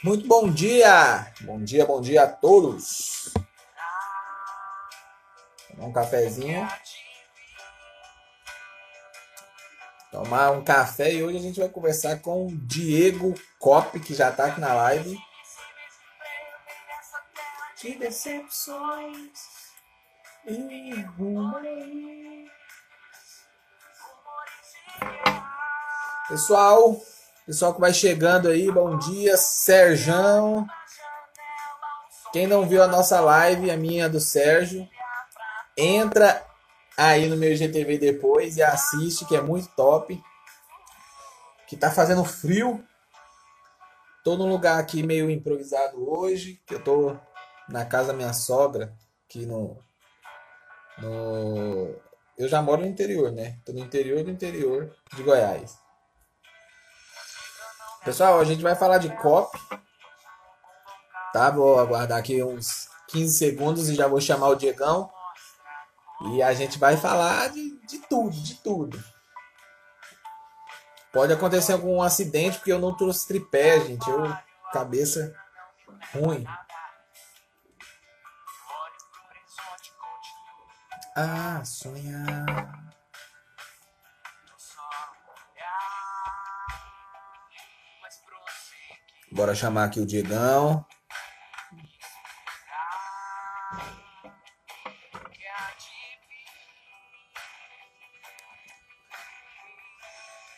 Muito bom dia! Bom dia, bom dia a todos! Tomar um cafezinho. Tomar um café e hoje a gente vai conversar com o Diego Cop, que já está aqui na live. Que decepções e Pessoal, pessoal que vai chegando aí, bom dia, Serjão. Quem não viu a nossa live, a minha do Sérgio, entra aí no meu GTV depois e assiste, que é muito top. Que tá fazendo frio. Tô num lugar aqui meio improvisado hoje, que eu tô na casa da minha sogra, aqui no, no eu já moro no interior, né? Tô no interior do interior de Goiás. Pessoal, a gente vai falar de COP. Tá? Vou aguardar aqui uns 15 segundos e já vou chamar o Diegão e a gente vai falar de, de tudo, de tudo. Pode acontecer algum acidente, porque eu não trouxe tripé, gente. Eu, cabeça ruim. Ah, sonhar. Bora chamar aqui o Diegão.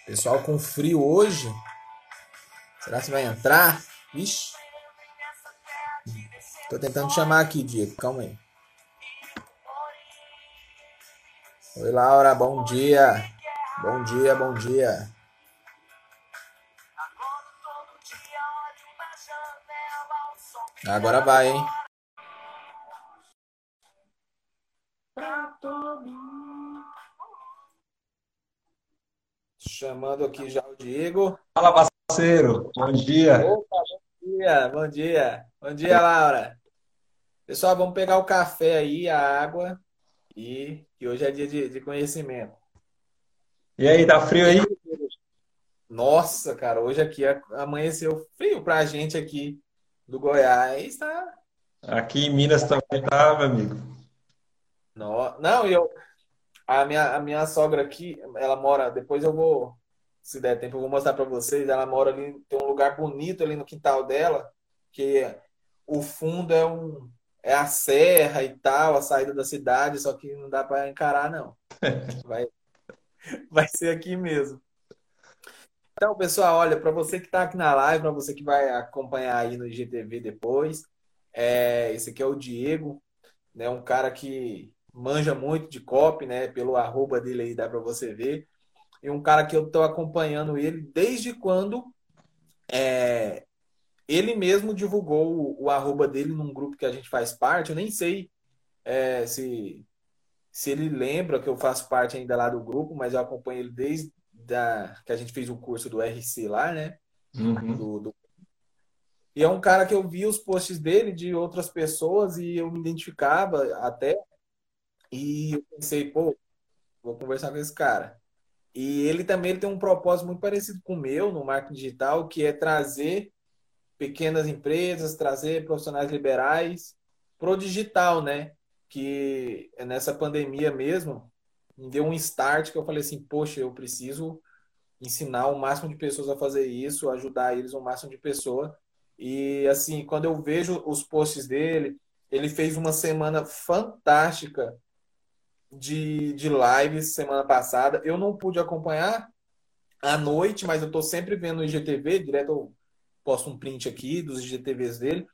Pessoal com frio hoje. Será que vai entrar? Ixi. Tô tentando chamar aqui, Diego. Calma aí. Oi, Laura. Bom dia. Bom dia, bom dia. Agora vai, hein? Chamando aqui já o Diego. Fala, parceiro. Bom dia. Opa, bom dia, bom dia. Bom dia, Laura. Pessoal, vamos pegar o café aí, a água. E que hoje é dia de, de conhecimento. E aí, tá frio aí? Nossa, cara, hoje aqui amanheceu frio pra gente aqui do Goiás, tá? Aqui em Minas também tá, meu amigo. Não, não, eu, a minha, a minha sogra aqui, ela mora. Depois eu vou, se der tempo, eu vou mostrar para vocês. Ela mora ali, tem um lugar bonito ali no quintal dela, que o fundo é um é a serra e tal, a saída da cidade, só que não dá para encarar, não. Vai, vai ser aqui mesmo. Então, pessoal, olha, para você que está aqui na live, para você que vai acompanhar aí no IGTV depois, é, esse aqui é o Diego, né, um cara que manja muito de copy, né? Pelo arroba dele aí dá para você ver. E um cara que eu estou acompanhando ele desde quando é, ele mesmo divulgou o, o, arroba dele num grupo que a gente faz parte. Eu nem sei é, se, se ele lembra que eu faço parte ainda lá do grupo, mas eu acompanho ele desde da, que a gente fez o curso do RC lá, né? Uhum. Do, do... E é um cara que eu vi os posts dele de outras pessoas e eu me identificava até e eu pensei, pô, vou conversar com esse cara. E ele também ele tem um propósito muito parecido com o meu no marketing digital, que é trazer pequenas empresas, trazer profissionais liberais pro digital, né? Que nessa pandemia mesmo me deu um start que eu falei assim, poxa, eu preciso ensinar o máximo de pessoas a fazer isso, ajudar eles o máximo de pessoa. E assim, quando eu vejo os posts dele, ele fez uma semana fantástica de, de lives semana passada. Eu não pude acompanhar à noite, mas eu estou sempre vendo o IGTV, direto eu posto um print aqui dos IGTVs dele.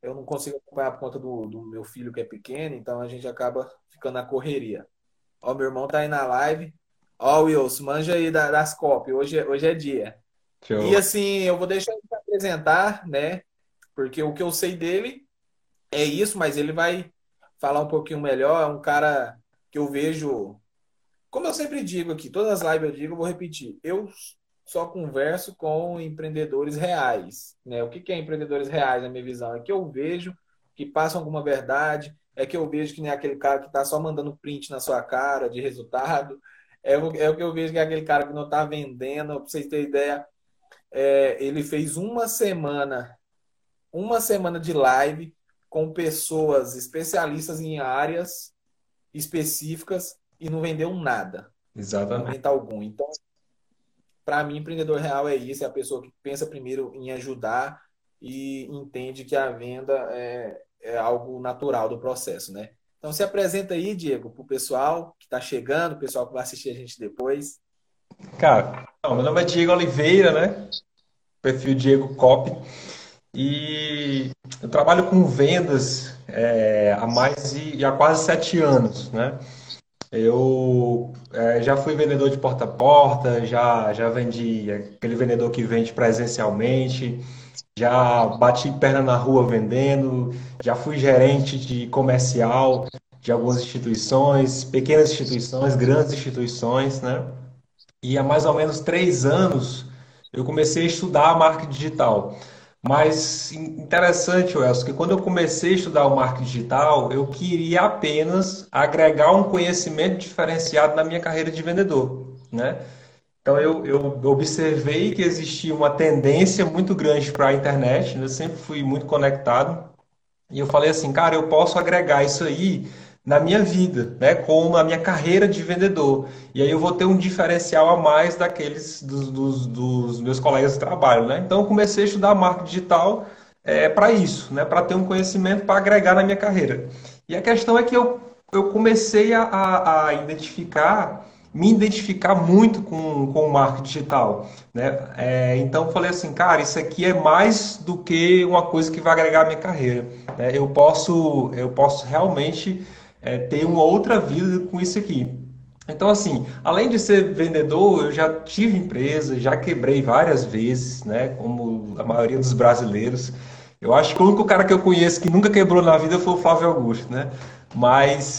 Eu não consigo acompanhar por conta do, do meu filho que é pequeno, então a gente acaba ficando na correria. Ó, meu irmão tá aí na live. Ó, Wilson, manja aí das COP, hoje, é, hoje é dia. Show. E assim, eu vou deixar ele apresentar, né? Porque o que eu sei dele é isso, mas ele vai falar um pouquinho melhor. É um cara que eu vejo. Como eu sempre digo aqui, todas as lives eu digo, eu vou repetir. Eu só converso com empreendedores reais. Né? O que é empreendedores reais, na minha visão? É que eu vejo que passam alguma verdade, é que eu vejo que nem aquele cara que está só mandando print na sua cara de resultado. É o, é o que eu vejo que é aquele cara que não está vendendo. Para vocês terem ideia, é, ele fez uma semana uma semana de live com pessoas especialistas em áreas específicas e não vendeu nada. Exatamente. algum. Então, para mim, empreendedor real é isso, é a pessoa que pensa primeiro em ajudar e entende que a venda é, é algo natural do processo, né? Então, se apresenta aí, Diego, para o pessoal que está chegando, o pessoal que vai assistir a gente depois. Cara, não, meu nome é Diego Oliveira, né? Perfil Diego Cop. E eu trabalho com vendas é, há mais de há quase sete anos, né? Eu é, já fui vendedor de porta a porta, já, já vendi aquele vendedor que vende presencialmente, já bati perna na rua vendendo, já fui gerente de comercial de algumas instituições, pequenas instituições, grandes instituições, né? E há mais ou menos três anos eu comecei a estudar a marketing digital. Mas interessante, Welson, que quando eu comecei a estudar o marketing digital, eu queria apenas agregar um conhecimento diferenciado na minha carreira de vendedor, né? Então eu, eu observei que existia uma tendência muito grande para a internet, né? eu sempre fui muito conectado, e eu falei assim, cara, eu posso agregar isso aí na minha vida, né, como na minha carreira de vendedor. E aí eu vou ter um diferencial a mais daqueles dos, dos, dos meus colegas de trabalho, né? Então eu comecei a estudar marketing digital é, para isso, né, para ter um conhecimento para agregar na minha carreira. E a questão é que eu, eu comecei a, a, a identificar me identificar muito com, com o marketing digital. Né? É, então falei assim, cara, isso aqui é mais do que uma coisa que vai agregar à minha carreira. Né? Eu, posso, eu posso realmente é, ter uma outra vida com isso aqui. Então, assim, além de ser vendedor, eu já tive empresa, já quebrei várias vezes, né? Como a maioria dos brasileiros. Eu acho que o único cara que eu conheço que nunca quebrou na vida foi o Flávio Augusto, né? Mas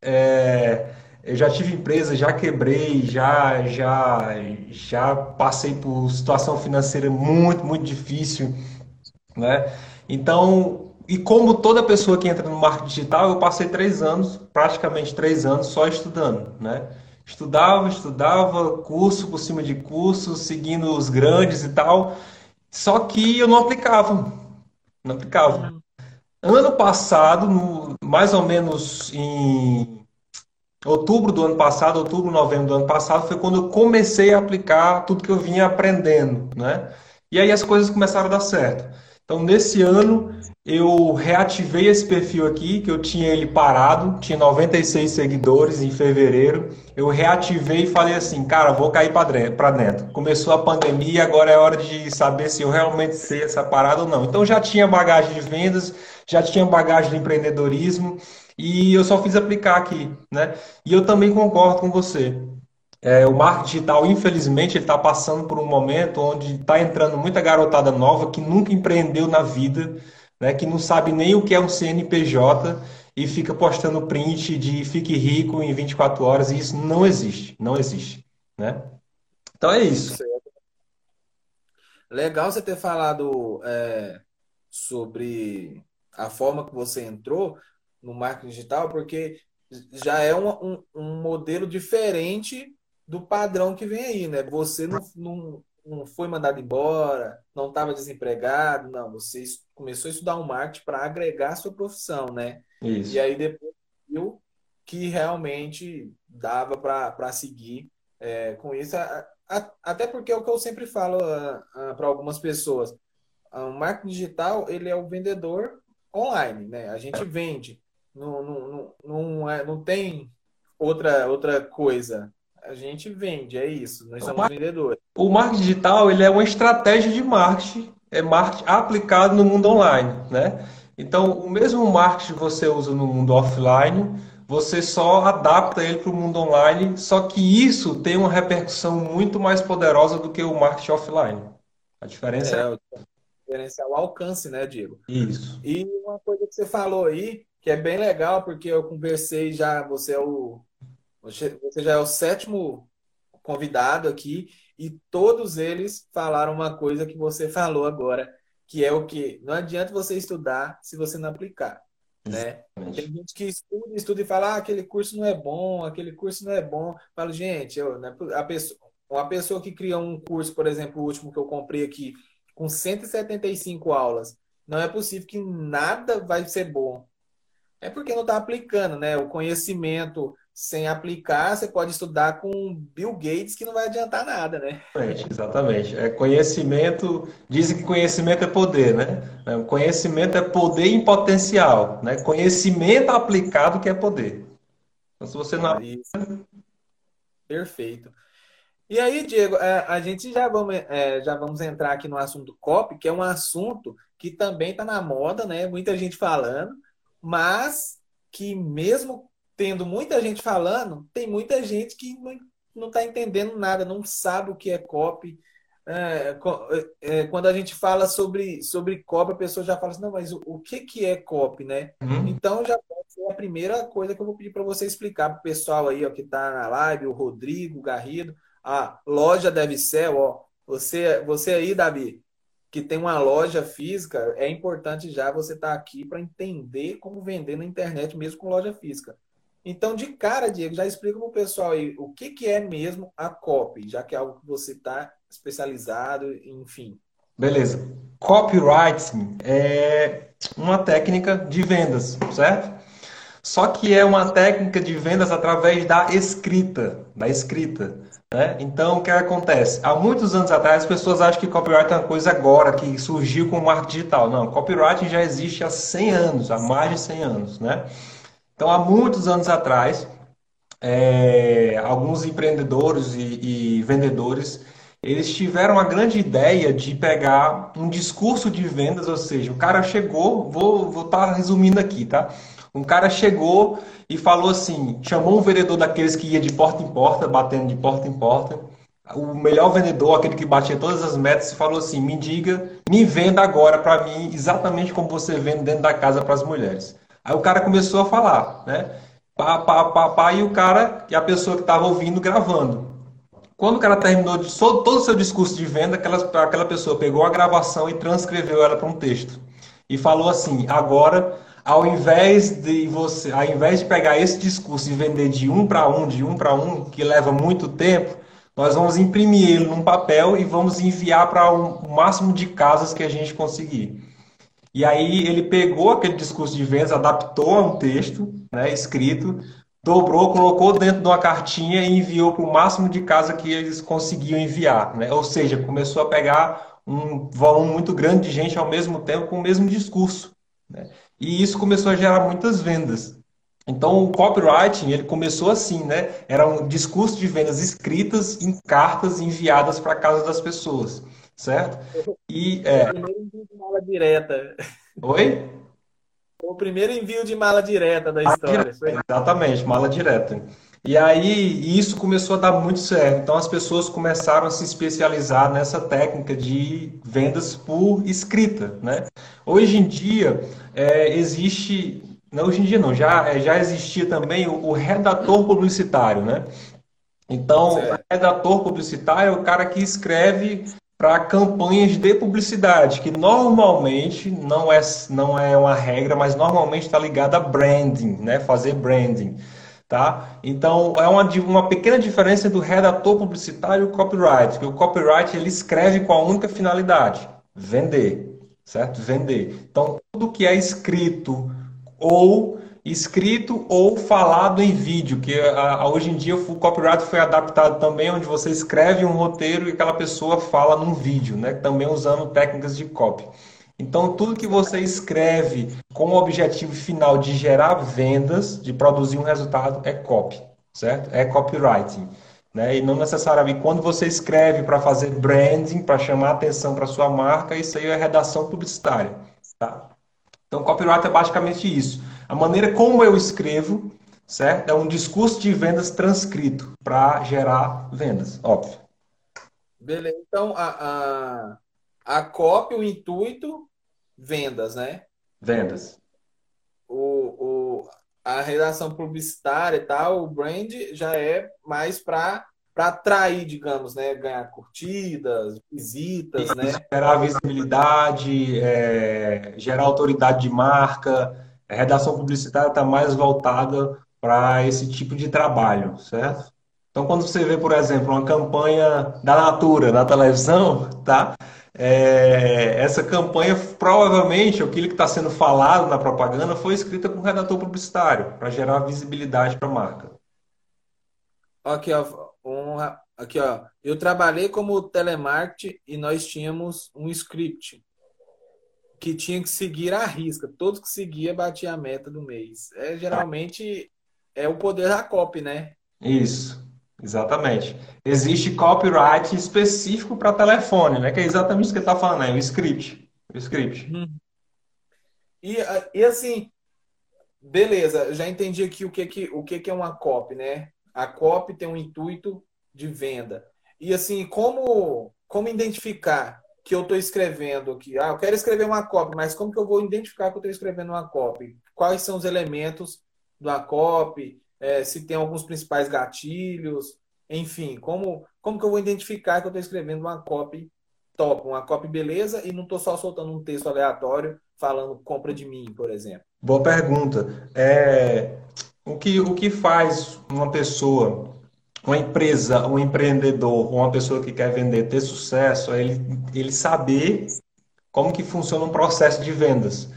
é, eu já tive empresa, já quebrei, já, já, já passei por situação financeira muito, muito difícil, né? Então, e como toda pessoa que entra no marketing digital, eu passei três anos, praticamente três anos, só estudando, né? Estudava, estudava, curso por cima de curso, seguindo os grandes e tal, só que eu não aplicava, não aplicava. Ano passado, no, mais ou menos em outubro do ano passado, outubro, novembro do ano passado, foi quando eu comecei a aplicar tudo que eu vinha aprendendo, né? E aí as coisas começaram a dar certo. Então, nesse ano, eu reativei esse perfil aqui, que eu tinha ele parado, tinha 96 seguidores em fevereiro. Eu reativei e falei assim, cara, vou cair para dentro. Começou a pandemia, agora é hora de saber se eu realmente sei essa parada ou não. Então, já tinha bagagem de vendas, já tinha bagagem de empreendedorismo, e eu só fiz aplicar aqui, né? E eu também concordo com você. É, o marketing digital, infelizmente, ele está passando por um momento onde está entrando muita garotada nova que nunca empreendeu na vida, né? Que não sabe nem o que é um CNPJ e fica postando print de fique rico em 24 horas e isso não existe, não existe, né? Então é isso. Legal você ter falado é, sobre a forma que você entrou, no marketing digital, porque já é um, um, um, modelo diferente do padrão que vem aí, né? Você não, não, não foi mandado embora, não estava desempregado, não. Você começou a estudar um marketing para agregar a sua profissão, né? Isso. E aí depois viu que realmente dava para seguir é, com isso. A, a, até porque é o que eu sempre falo para algumas pessoas. O marketing digital, ele é o vendedor online, né? A gente vende. Não, não, não, não, é, não tem outra, outra coisa. A gente vende, é isso. Nós somos vendedores. O marketing digital ele é uma estratégia de marketing, é marketing aplicado no mundo online, né? Então, o mesmo marketing que você usa no mundo offline, você só adapta ele para o mundo online, só que isso tem uma repercussão muito mais poderosa do que o marketing offline. A diferença é, é... o diferencial alcance, né, Diego? Isso. E uma coisa que você falou aí, que é bem legal, porque eu conversei já, você é o você já é o sétimo convidado aqui e todos eles falaram uma coisa que você falou agora, que é o que não adianta você estudar se você não aplicar, né? Tem gente que estuda, estuda e fala, ah, aquele curso não é bom, aquele curso não é bom. Eu falo, gente, eu, né, a pessoa, uma pessoa que cria um curso, por exemplo, o último que eu comprei aqui, com 175 aulas, não é possível que nada vai ser bom. É porque não está aplicando, né? O conhecimento sem aplicar, você pode estudar com Bill Gates que não vai adiantar nada, né? Exatamente. É conhecimento, dizem que conhecimento é poder, né? É, conhecimento é poder em potencial, né? Conhecimento aplicado que é poder. Então, se você não. Isso. Perfeito. E aí, Diego, é, a gente já vamos, é, já vamos entrar aqui no assunto COP, que é um assunto que também está na moda, né? Muita gente falando, mas que mesmo tendo muita gente falando, tem muita gente que não está entendendo nada, não sabe o que é COP. É, é, quando a gente fala sobre, sobre COP, a pessoa já fala assim, não, mas o, o que, que é COP, né? Uhum. Então já pode ser a primeira coisa que eu vou pedir para você explicar para o pessoal aí ó, que está na live, o Rodrigo, o Garrido, a loja deve ser, ó, você, você aí, Davi, que tem uma loja física, é importante já você estar tá aqui para entender como vender na internet mesmo com loja física. Então, de cara, Diego, já explica para o pessoal aí o que, que é mesmo a copy, já que é algo que você está especializado, enfim. Beleza. Copywriting é uma técnica de vendas, certo? Só que é uma técnica de vendas através da escrita, da escrita. Né? Então, o que acontece? Há muitos anos atrás, as pessoas acham que copyright é uma coisa agora, que surgiu com o marketing digital. Não, copyright já existe há 100 anos, há mais de 100 anos. Né? Então, há muitos anos atrás, é, alguns empreendedores e, e, vendedores, eles tiveram a grande ideia de pegar um discurso de vendas, ou seja, o cara chegou, vou estar tá resumindo aqui, tá? Um cara chegou e falou assim, chamou um vendedor daqueles que ia de porta em porta, batendo de porta em porta, o melhor vendedor, aquele que batia todas as metas, e falou assim: me diga, me venda agora para mim exatamente como você vende dentro da casa para as mulheres. Aí o cara começou a falar, né? Pá, pá, pá, pá, e o cara e a pessoa que estava ouvindo gravando. Quando o cara terminou de, todo o seu discurso de venda, aquela, aquela pessoa pegou a gravação e transcreveu ela para um texto. E falou assim: agora, ao invés de você, ao invés de pegar esse discurso e vender de um para um, de um para um, que leva muito tempo, nós vamos imprimir ele num papel e vamos enviar para o máximo de casas que a gente conseguir. E aí ele pegou aquele discurso de vendas, adaptou a um texto né, escrito, dobrou, colocou dentro de uma cartinha e enviou para o máximo de casa que eles conseguiam enviar. Né? Ou seja, começou a pegar um volume muito grande de gente ao mesmo tempo com o mesmo discurso. Né? E isso começou a gerar muitas vendas. Então, o copywriting, ele começou assim, né? Era um discurso de vendas escritas em cartas enviadas para a casa das pessoas certo? E é... O primeiro envio de mala direta. Oi? O primeiro envio de mala direta da história. Direta, exatamente, mala direta. E aí isso começou a dar muito certo. Então as pessoas começaram a se especializar nessa técnica de vendas por escrita, né? Hoje em dia é, existe, não hoje em dia não, já é, já existia também o, o redator publicitário, né? Então, certo. o redator publicitário é o cara que escreve para campanhas de publicidade, que normalmente não é, não é uma regra, mas normalmente está ligada a branding, né? fazer branding. Tá? Então, é uma, uma pequena diferença do redator publicitário e o copyright, que o copyright ele escreve com a única finalidade, vender, certo? Vender. Então, tudo que é escrito ou escrito ou falado em vídeo, que a, a, hoje em dia o copyright foi adaptado também, onde você escreve um roteiro e aquela pessoa fala num vídeo, né? também usando técnicas de copy. Então, tudo que você escreve com o objetivo final de gerar vendas, de produzir um resultado, é copy, certo? É copywriting. Né? E não necessariamente quando você escreve para fazer branding, para chamar atenção para sua marca, isso aí é redação publicitária. Tá? Então, copyright é basicamente isso a maneira como eu escrevo, certo? É um discurso de vendas transcrito para gerar vendas, óbvio. Beleza. Então, a, a, a cópia, o intuito, vendas, né? Vendas. O, o, a redação publicitária e tal, o brand já é mais para para atrair, digamos, né, ganhar curtidas, visitas, Isso, né? Gerar visibilidade, é, gerar autoridade de marca, a redação publicitária está mais voltada para esse tipo de trabalho, certo? Então, quando você vê, por exemplo, uma campanha da Natura na televisão, tá? É, essa campanha, provavelmente, aquilo que está sendo falado na propaganda foi escrita com redator publicitário, para gerar visibilidade para a marca. Aqui, ó, um, aqui, ó. Eu trabalhei como telemarketing e nós tínhamos um script que tinha que seguir à risca. Todos que seguia batia a meta do mês. É geralmente é o poder da copy, né? Isso, exatamente. Existe copyright específico para telefone, né? Que é exatamente o que está falando, é o script. O script. Uhum. E, e assim, beleza, já entendi aqui o que, que, o que, que é uma copy, né? A copy tem um intuito de venda. E assim, como, como identificar que eu estou escrevendo aqui. Ah, eu quero escrever uma copy, mas como que eu vou identificar que eu estou escrevendo uma copy? Quais são os elementos da copy? É, se tem alguns principais gatilhos, enfim, como, como que eu vou identificar que eu estou escrevendo uma copy top, uma copy beleza e não estou só soltando um texto aleatório falando compra de mim, por exemplo? Boa pergunta. É, o, que, o que faz uma pessoa uma empresa, um empreendedor, uma pessoa que quer vender, ter sucesso, é ele, ele saber como que funciona um processo de vendas.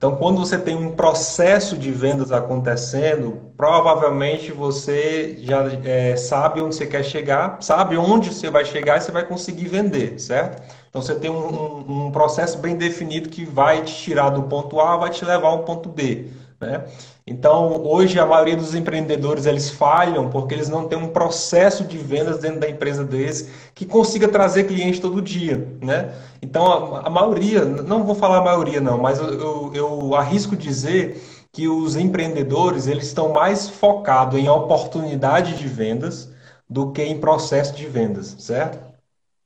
Então, quando você tem um processo de vendas acontecendo, provavelmente você já é, sabe onde você quer chegar, sabe onde você vai chegar e você vai conseguir vender, certo? Então, você tem um, um, um processo bem definido que vai te tirar do ponto A, vai te levar ao ponto B, né? Então, hoje a maioria dos empreendedores eles falham porque eles não têm um processo de vendas dentro da empresa deles que consiga trazer cliente todo dia, né? Então, a, a maioria, não vou falar a maioria não, mas eu, eu, eu arrisco dizer que os empreendedores eles estão mais focados em oportunidade de vendas do que em processo de vendas, certo?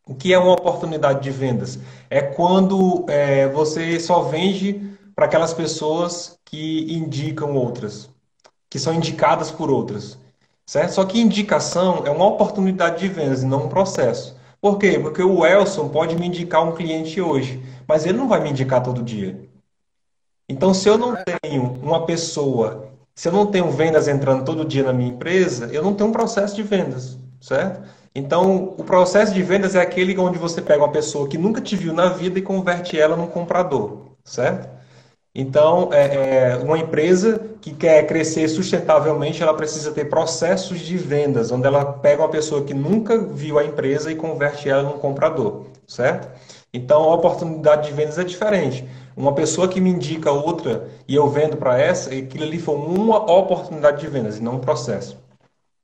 O que é uma oportunidade de vendas? É quando é, você só vende para aquelas pessoas que indicam outras, que são indicadas por outras. Certo? Só que indicação é uma oportunidade de vendas e não um processo. Por quê? Porque o Elson pode me indicar um cliente hoje, mas ele não vai me indicar todo dia. Então, se eu não tenho uma pessoa, se eu não tenho vendas entrando todo dia na minha empresa, eu não tenho um processo de vendas, certo? Então, o processo de vendas é aquele onde você pega uma pessoa que nunca te viu na vida e converte ela num comprador, certo? Então, é, é, uma empresa que quer crescer sustentavelmente, ela precisa ter processos de vendas, onde ela pega uma pessoa que nunca viu a empresa e converte ela num comprador, certo? Então, a oportunidade de vendas é diferente. Uma pessoa que me indica outra e eu vendo para essa, aquilo ali foi uma oportunidade de vendas e não um processo.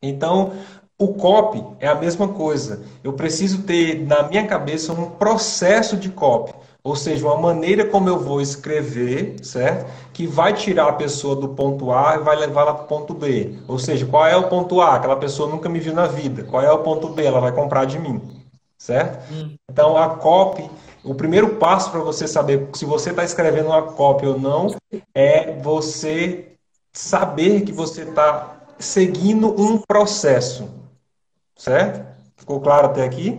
Então, o copy é a mesma coisa. Eu preciso ter na minha cabeça um processo de copy. Ou seja, uma maneira como eu vou escrever, certo? Que vai tirar a pessoa do ponto A e vai levá-la para o ponto B. Ou seja, qual é o ponto A? Aquela pessoa nunca me viu na vida. Qual é o ponto B? Ela vai comprar de mim, certo? Hum. Então, a copy, o primeiro passo para você saber se você está escrevendo uma copy ou não é você saber que você está seguindo um processo, certo? Ficou claro até aqui?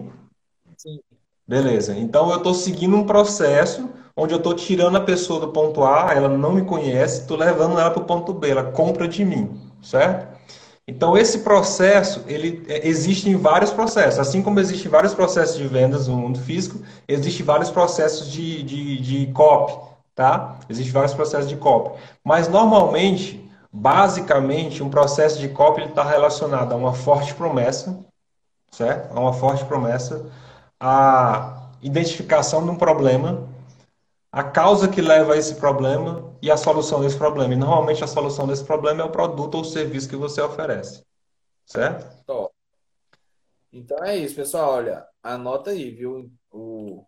Beleza. Então eu estou seguindo um processo onde eu estou tirando a pessoa do ponto A, ela não me conhece, estou levando ela para o ponto B, ela compra de mim, certo? Então esse processo, ele é, existe em vários processos, assim como existem vários processos de vendas no mundo físico, existem vários processos de, de, de copy, tá? Existem vários processos de copy. Mas normalmente, basicamente, um processo de copy está relacionado a uma forte promessa, certo? A uma forte promessa a identificação de um problema, a causa que leva a esse problema e a solução desse problema. E normalmente a solução desse problema é o produto ou serviço que você oferece. Certo? Top. Então é isso, pessoal. Olha, anota aí, viu, o,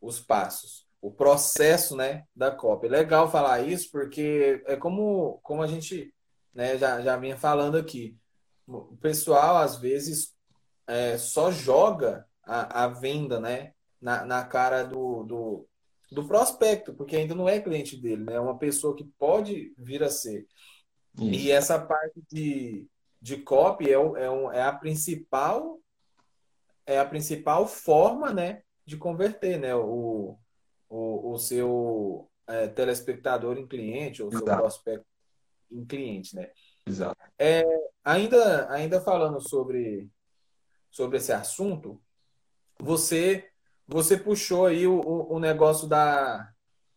os passos, o processo, né, da cópia. É legal falar isso porque é como, como a gente, né, já, já vinha falando aqui. O pessoal às vezes é, só joga a, a venda, né? Na, na cara do, do, do prospecto, porque ainda não é cliente dele, né? É uma pessoa que pode vir a ser. Isso. E essa parte de, de copy é, é, um, é a principal é a principal forma, né, de converter, né, o, o, o seu é, telespectador em cliente ou Exato. seu prospecto em cliente, né? Exato. É, ainda, ainda falando sobre, sobre esse assunto, você você puxou aí o, o, negócio da,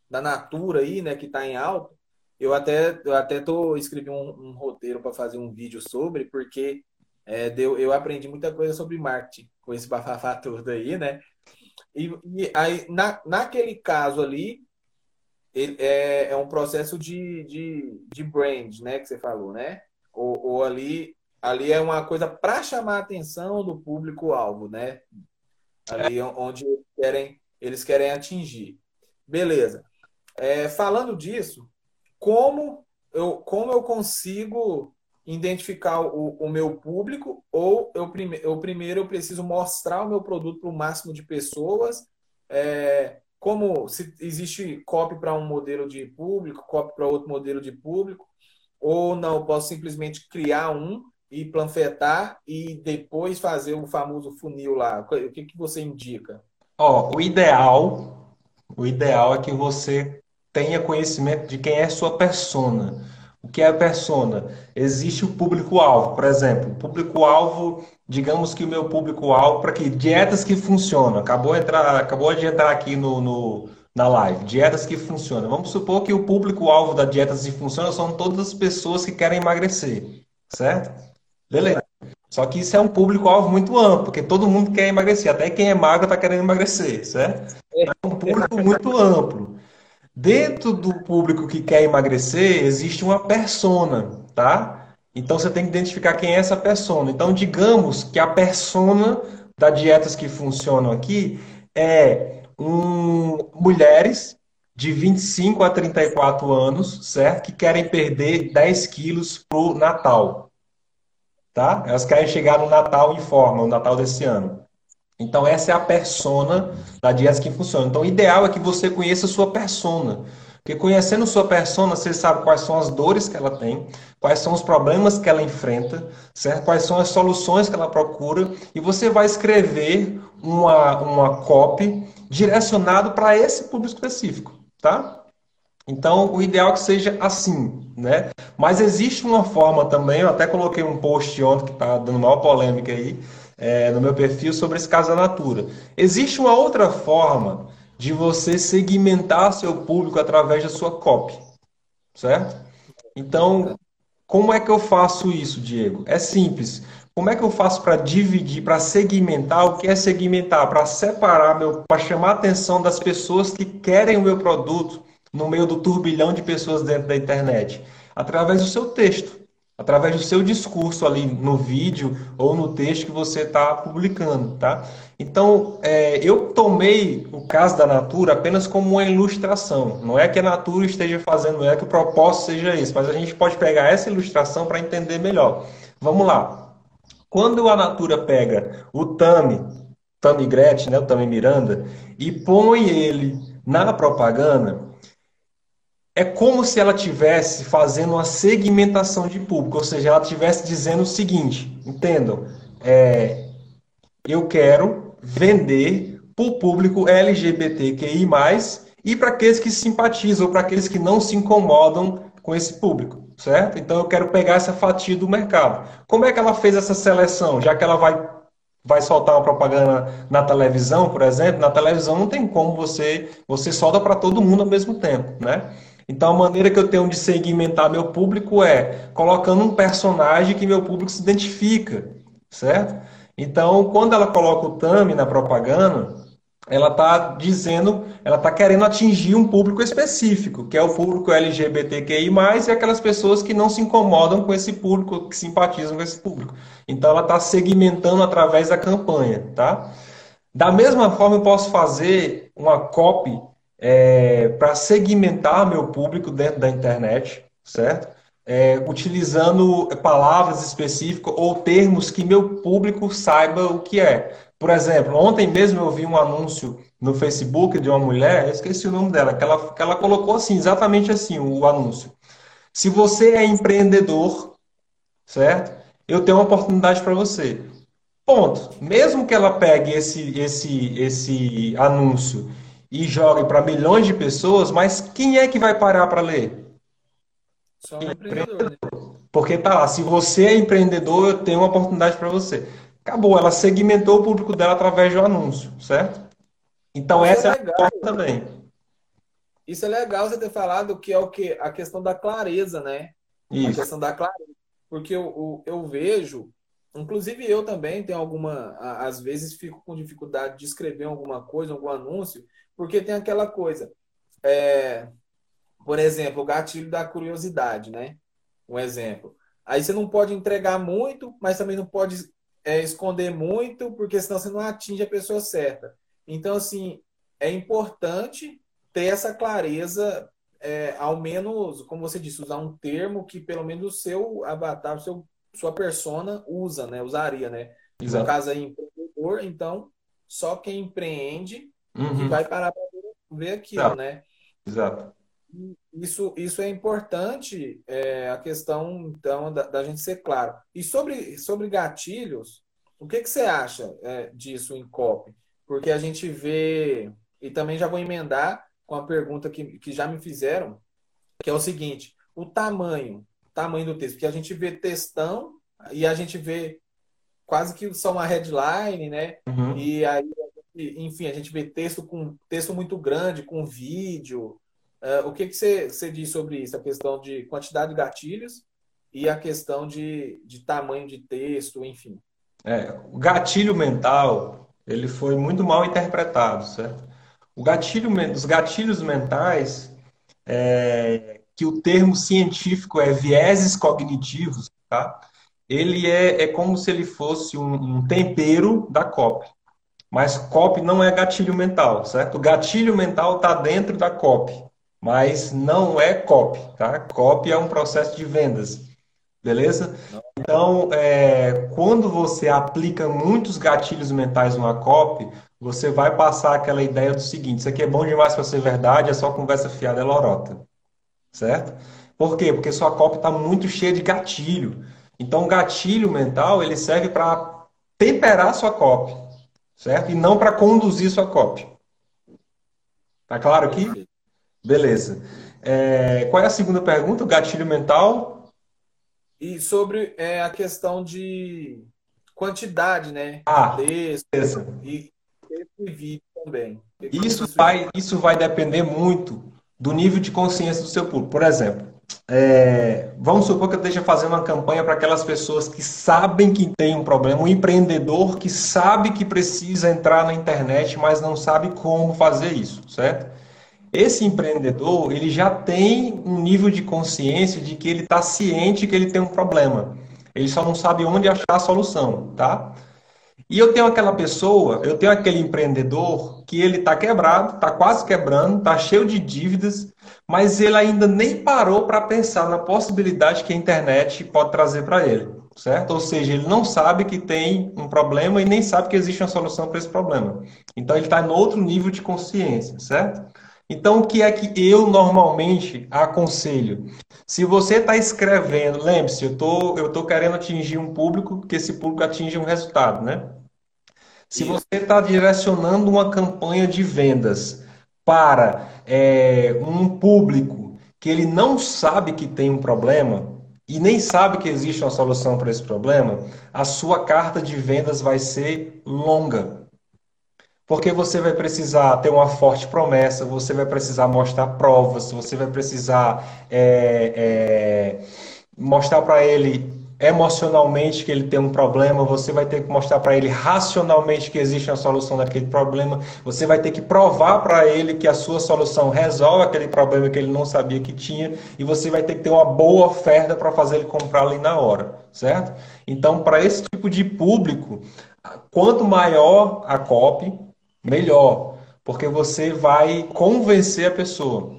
da Natura aí, né, que está em alta. Eu até, eu até tô escrevi um, um roteiro para fazer um vídeo sobre, porque é, deu, eu aprendi muita coisa sobre marketing com esse bafafá todo aí, né? E, e aí, na, naquele caso ali, ele, é, é um processo de, de, de brand, né? Que você falou, né? Ou, ou ali, ali é uma coisa para chamar a atenção do público-alvo, né? Ali onde eles querem, eles querem atingir. Beleza. É, falando disso, como eu, como eu consigo identificar o, o meu público ou eu, prime, eu primeiro eu preciso mostrar o meu produto para o máximo de pessoas é, como se existe copy para um modelo de público, copy para outro modelo de público, ou não, posso simplesmente criar um e planfetar e depois fazer o famoso funil lá. O que, que você indica? Ó, o ideal, o ideal é que você tenha conhecimento de quem é sua persona. O que é a persona? Existe o público-alvo, por exemplo. Público-alvo, digamos que o meu público-alvo, para que dietas que funcionam. Acabou, entrar, acabou de entrar aqui no, no, na live. Dietas que funcionam. Vamos supor que o público-alvo da dietas que funcionam são todas as pessoas que querem emagrecer. Certo? Beleza. Só que isso é um público-alvo muito amplo, porque todo mundo quer emagrecer. Até quem é magro está querendo emagrecer, certo? É um público muito amplo. Dentro do público que quer emagrecer, existe uma persona, tá? Então você tem que identificar quem é essa persona. Então, digamos que a persona da dietas que funcionam aqui é um, mulheres de 25 a 34 anos, certo? Que querem perder 10 quilos pro Natal. Tá? Elas querem chegar no Natal em forma, no Natal desse ano. Então, essa é a persona da dieta que funciona. Então, o ideal é que você conheça a sua persona. Porque conhecendo sua persona, você sabe quais são as dores que ela tem, quais são os problemas que ela enfrenta, certo? quais são as soluções que ela procura, e você vai escrever uma, uma copy direcionado para esse público específico, tá? Então, o ideal é que seja assim, né? Mas existe uma forma também, eu até coloquei um post ontem que está dando maior polêmica aí, é, no meu perfil sobre esse caso da Natura. Existe uma outra forma de você segmentar seu público através da sua copy, certo? Então, como é que eu faço isso, Diego? É simples. Como é que eu faço para dividir, para segmentar? O que é segmentar? Para separar, para chamar a atenção das pessoas que querem o meu produto no meio do turbilhão de pessoas dentro da internet? Através do seu texto através do seu discurso ali no vídeo ou no texto que você está publicando, tá? Então, é, eu tomei o caso da Natura apenas como uma ilustração. Não é que a Natura esteja fazendo, não é que o propósito seja esse, mas a gente pode pegar essa ilustração para entender melhor. Vamos lá. Quando a Natura pega o Tami, Tami Gretchen, né, o Tami Miranda, e põe ele na propaganda, é como se ela tivesse fazendo uma segmentação de público, ou seja, ela estivesse dizendo o seguinte, entendam, é, eu quero vender para o público LGBTQI+, e para aqueles que simpatizam, para aqueles que não se incomodam com esse público, certo? Então eu quero pegar essa fatia do mercado. Como é que ela fez essa seleção? Já que ela vai vai soltar uma propaganda na televisão, por exemplo, na televisão não tem como você você solta para todo mundo ao mesmo tempo, né? Então, a maneira que eu tenho de segmentar meu público é colocando um personagem que meu público se identifica, certo? Então, quando ela coloca o Tami na propaganda, ela está dizendo, ela está querendo atingir um público específico, que é o público LGBTQI+, e aquelas pessoas que não se incomodam com esse público, que simpatizam com esse público. Então, ela está segmentando através da campanha, tá? Da mesma forma, eu posso fazer uma copy é, para segmentar meu público dentro da internet, certo? É, utilizando palavras específicas ou termos que meu público saiba o que é. Por exemplo, ontem mesmo eu vi um anúncio no Facebook de uma mulher, eu esqueci o nome dela, que ela, que ela colocou assim, exatamente assim, o anúncio. Se você é empreendedor, certo? Eu tenho uma oportunidade para você. Ponto. Mesmo que ela pegue esse, esse, esse anúncio e jogue para milhões de pessoas, mas quem é que vai parar para ler? Só um empreendedor. Né? Porque tá lá, se você é empreendedor, eu tenho uma oportunidade para você. Acabou, ela segmentou o público dela através do anúncio, certo? Então, Isso essa é, é a também. Isso é legal você ter falado que é o que? A questão da clareza, né? Isso. A questão da clareza. Porque eu, eu, eu vejo, inclusive eu também tenho alguma, às vezes fico com dificuldade de escrever alguma coisa, algum anúncio, porque tem aquela coisa. É, por exemplo, o gatilho da curiosidade, né? Um exemplo. Aí você não pode entregar muito, mas também não pode é, esconder muito, porque senão você não atinge a pessoa certa. Então, assim, é importante ter essa clareza, é, ao menos, como você disse, usar um termo que pelo menos o seu avatar, o seu, sua persona usa, né? Usaria, né? Exato. No caso aí, empreendedor, então, só quem empreende uhum. que vai parar para ver aquilo, Exato. né? Exato. Isso, isso é importante, é, a questão, então, da, da, gente ser claro. E sobre, sobre gatilhos, o que, que você acha é, disso em COP? Porque a gente vê, e também já vou emendar com a pergunta que, que já me fizeram, que é o seguinte, o tamanho, tamanho do texto, porque a gente vê textão e a gente vê quase que só uma headline, né? Uhum. E aí, enfim, a gente vê texto com texto muito grande, com vídeo, Uh, o que, que você, você diz sobre isso? A questão de quantidade de gatilhos e a questão de, de tamanho de texto, enfim. É, o gatilho mental ele foi muito mal interpretado, certo? O gatilho, os gatilhos mentais, é, que o termo científico é vieses cognitivos, tá? Ele é, é como se ele fosse um, um tempero da COP. Mas COP não é gatilho mental, certo? O gatilho mental está dentro da COP mas não é copy, tá? Copy é um processo de vendas, beleza? Então, é, quando você aplica muitos gatilhos mentais numa copy, você vai passar aquela ideia do seguinte: isso aqui é bom demais para ser verdade, é só conversa fiada, é lorota, certo? Por quê? Porque sua copy está muito cheia de gatilho. Então, o gatilho mental ele serve para temperar sua copy, certo? E não para conduzir sua copy. Tá claro aqui? Beleza. É, qual é a segunda pergunta? O gatilho mental? E sobre é, a questão de quantidade, né? Ah, texto beleza. e vídeo também. Isso vai, isso vai depender muito do nível de consciência do seu público. Por exemplo, é, vamos supor que eu esteja fazendo uma campanha para aquelas pessoas que sabem que tem um problema, um empreendedor que sabe que precisa entrar na internet, mas não sabe como fazer isso, certo? Esse empreendedor, ele já tem um nível de consciência de que ele está ciente que ele tem um problema. Ele só não sabe onde achar a solução, tá? E eu tenho aquela pessoa, eu tenho aquele empreendedor que ele está quebrado, está quase quebrando, está cheio de dívidas, mas ele ainda nem parou para pensar na possibilidade que a internet pode trazer para ele, certo? Ou seja, ele não sabe que tem um problema e nem sabe que existe uma solução para esse problema. Então ele está em outro nível de consciência, certo? Então, o que é que eu normalmente aconselho? Se você está escrevendo, lembre-se, eu estou tô querendo atingir um público, que esse público atinja um resultado, né? Se você está direcionando uma campanha de vendas para é, um público que ele não sabe que tem um problema e nem sabe que existe uma solução para esse problema, a sua carta de vendas vai ser longa. Porque você vai precisar ter uma forte promessa, você vai precisar mostrar provas, você vai precisar é, é, mostrar para ele emocionalmente que ele tem um problema, você vai ter que mostrar para ele racionalmente que existe uma solução daquele problema, você vai ter que provar para ele que a sua solução resolve aquele problema que ele não sabia que tinha, e você vai ter que ter uma boa oferta para fazer ele comprar ali na hora, certo? Então, para esse tipo de público, quanto maior a copy, melhor, porque você vai convencer a pessoa.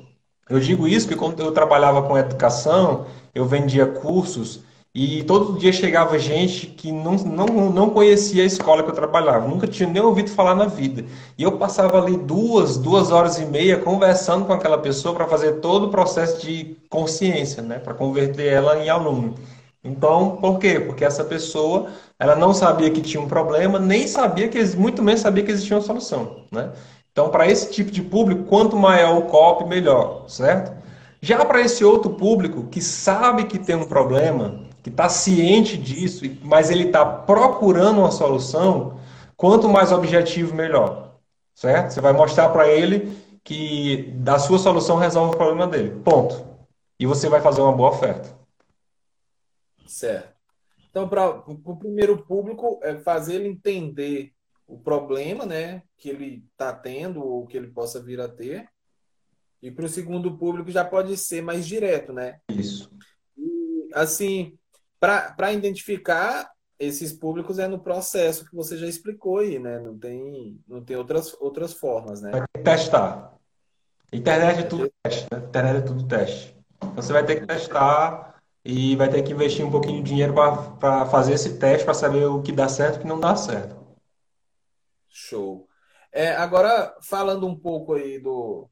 Eu digo isso porque quando eu trabalhava com educação, eu vendia cursos e todo dia chegava gente que não, não, não conhecia a escola que eu trabalhava, nunca tinha nem ouvido falar na vida. E eu passava ali duas, duas horas e meia conversando com aquela pessoa para fazer todo o processo de consciência, né? para converter ela em aluno. Então, por quê? Porque essa pessoa ela não sabia que tinha um problema, nem sabia que, muito menos sabia que existia uma solução, né? Então, para esse tipo de público, quanto maior o COP, melhor, certo? Já para esse outro público que sabe que tem um problema, que está ciente disso, mas ele está procurando uma solução, quanto mais objetivo, melhor. certo? Você vai mostrar para ele que da sua solução resolve o problema dele. Ponto. E você vai fazer uma boa oferta. Certo. Então, para o primeiro público, é fazer ele entender o problema né, que ele está tendo ou que ele possa vir a ter. E para o segundo público já pode ser mais direto, né? Isso. E, assim, para identificar esses públicos é no processo que você já explicou aí, né? Não tem, não tem outras, outras formas, né? Vai ter que testar. Internet é tudo teste, né? Internet é tudo teste. Então você vai ter que testar e vai ter que investir um pouquinho de dinheiro para fazer esse teste para saber o que dá certo e o que não dá certo. Show. É, agora, falando um pouco aí do,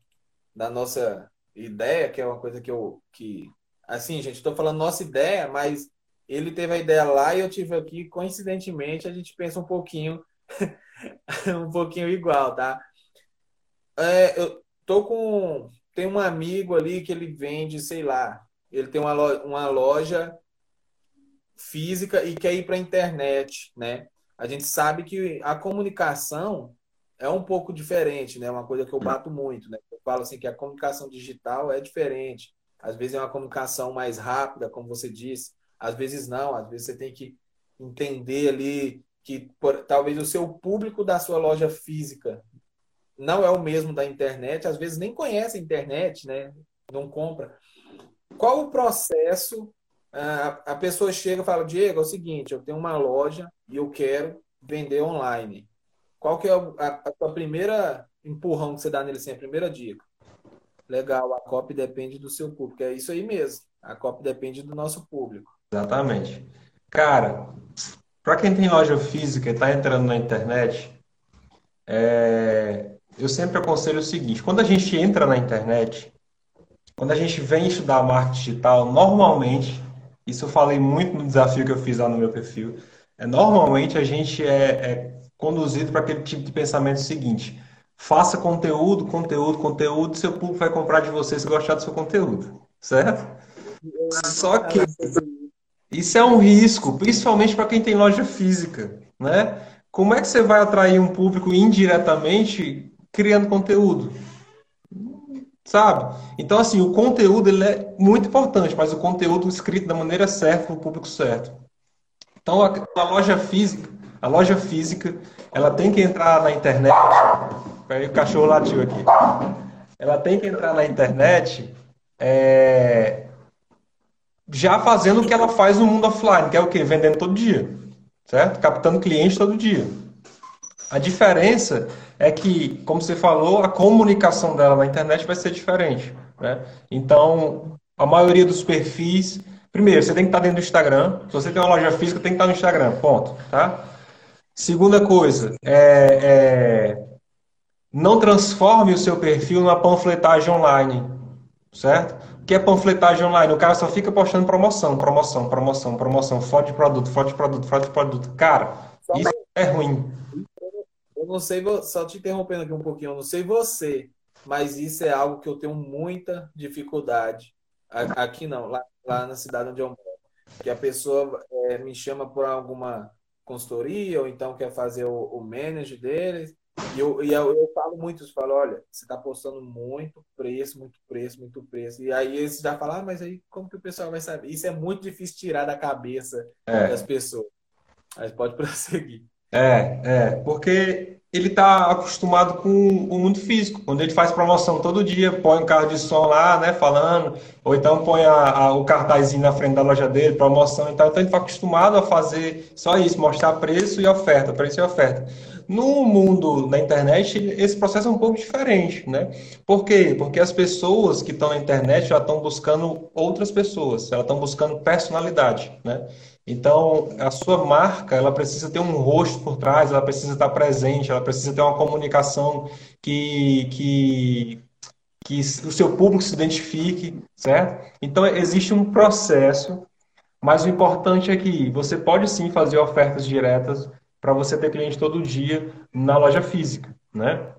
da nossa ideia, que é uma coisa que eu. Que, assim, gente, estou falando nossa ideia, mas ele teve a ideia lá e eu tive aqui, coincidentemente, a gente pensa um pouquinho, um pouquinho igual, tá? É, eu tô com. Tem um amigo ali que ele vende, sei lá, ele tem uma loja, uma loja física e quer ir para a internet, né? A gente sabe que a comunicação é um pouco diferente, né? Uma coisa que eu bato muito, né? Eu falo assim que a comunicação digital é diferente. Às vezes é uma comunicação mais rápida, como você disse, às vezes não, às vezes você tem que entender ali que por, talvez o seu público da sua loja física não é o mesmo da internet, às vezes nem conhece a internet, né? Não compra. Qual o processo? A, a pessoa chega e fala, Diego, é o seguinte, eu tenho uma loja e eu quero vender online. Qual que é a, a tua primeira empurrão que você dá nele assim, a primeira dica? Legal, a copy depende do seu público. É isso aí mesmo. A copy depende do nosso público. Exatamente. Cara, para quem tem loja física e está entrando na internet, é... eu sempre aconselho o seguinte: quando a gente entra na internet, quando a gente vem estudar marketing digital, normalmente, isso eu falei muito no desafio que eu fiz lá no meu perfil, é, normalmente a gente é, é conduzido para aquele tipo de pensamento seguinte: faça conteúdo, conteúdo, conteúdo, seu público vai comprar de você se gostar do seu conteúdo, certo? Só que isso é um risco, principalmente para quem tem loja física, né? Como é que você vai atrair um público indiretamente criando conteúdo? Sabe? Então, assim, o conteúdo ele é muito importante, mas o conteúdo escrito da maneira certa para o público certo. Então, a, a, loja física, a loja física, ela tem que entrar na internet. Peraí, o cachorro latiu aqui. Ela tem que entrar na internet é, já fazendo o que ela faz no mundo offline, que é o quê? Vendendo todo dia, certo? Captando clientes todo dia. A diferença é que, como você falou, a comunicação dela na internet vai ser diferente. Né? Então, a maioria dos perfis. Primeiro, você tem que estar dentro do Instagram. Se você tem uma loja física, tem que estar no Instagram. Ponto. Tá? Segunda coisa, é, é, não transforme o seu perfil numa panfletagem online. Certo? que é panfletagem online. O cara só fica postando promoção, promoção, promoção, promoção, foto de produto, foto de produto, foto de produto. Cara, isso é ruim. Não sei, só te interrompendo aqui um pouquinho, eu não sei você, mas isso é algo que eu tenho muita dificuldade. Aqui não, lá, lá na cidade onde eu moro. Que a pessoa é, me chama por alguma consultoria, ou então quer fazer o, o manage deles, e eu, e eu, eu falo muito, eu falo, olha, você está postando muito preço, muito preço, muito preço. E aí eles já falam, ah, mas aí como que o pessoal vai saber? Isso é muito difícil tirar da cabeça é. das pessoas. Mas pode prosseguir. É, é, porque ele está acostumado com o mundo físico, onde ele faz promoção todo dia, põe um carro de som lá, né, falando, ou então põe a, a, o cartazinho na frente da loja dele, promoção e tal. Então ele está acostumado a fazer só isso, mostrar preço e oferta, preço e oferta. No mundo da internet, esse processo é um pouco diferente, né? Por quê? Porque as pessoas que estão na internet já estão buscando outras pessoas, elas estão buscando personalidade, né? Então, a sua marca, ela precisa ter um rosto por trás, ela precisa estar presente, ela precisa ter uma comunicação que, que, que o seu público se identifique, certo? Então, existe um processo, mas o importante é que você pode sim fazer ofertas diretas para você ter cliente todo dia na loja física, né?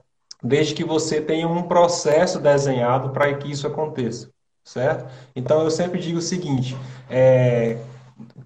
Desde que você tenha um processo desenhado para que isso aconteça, certo? Então eu sempre digo o seguinte: é,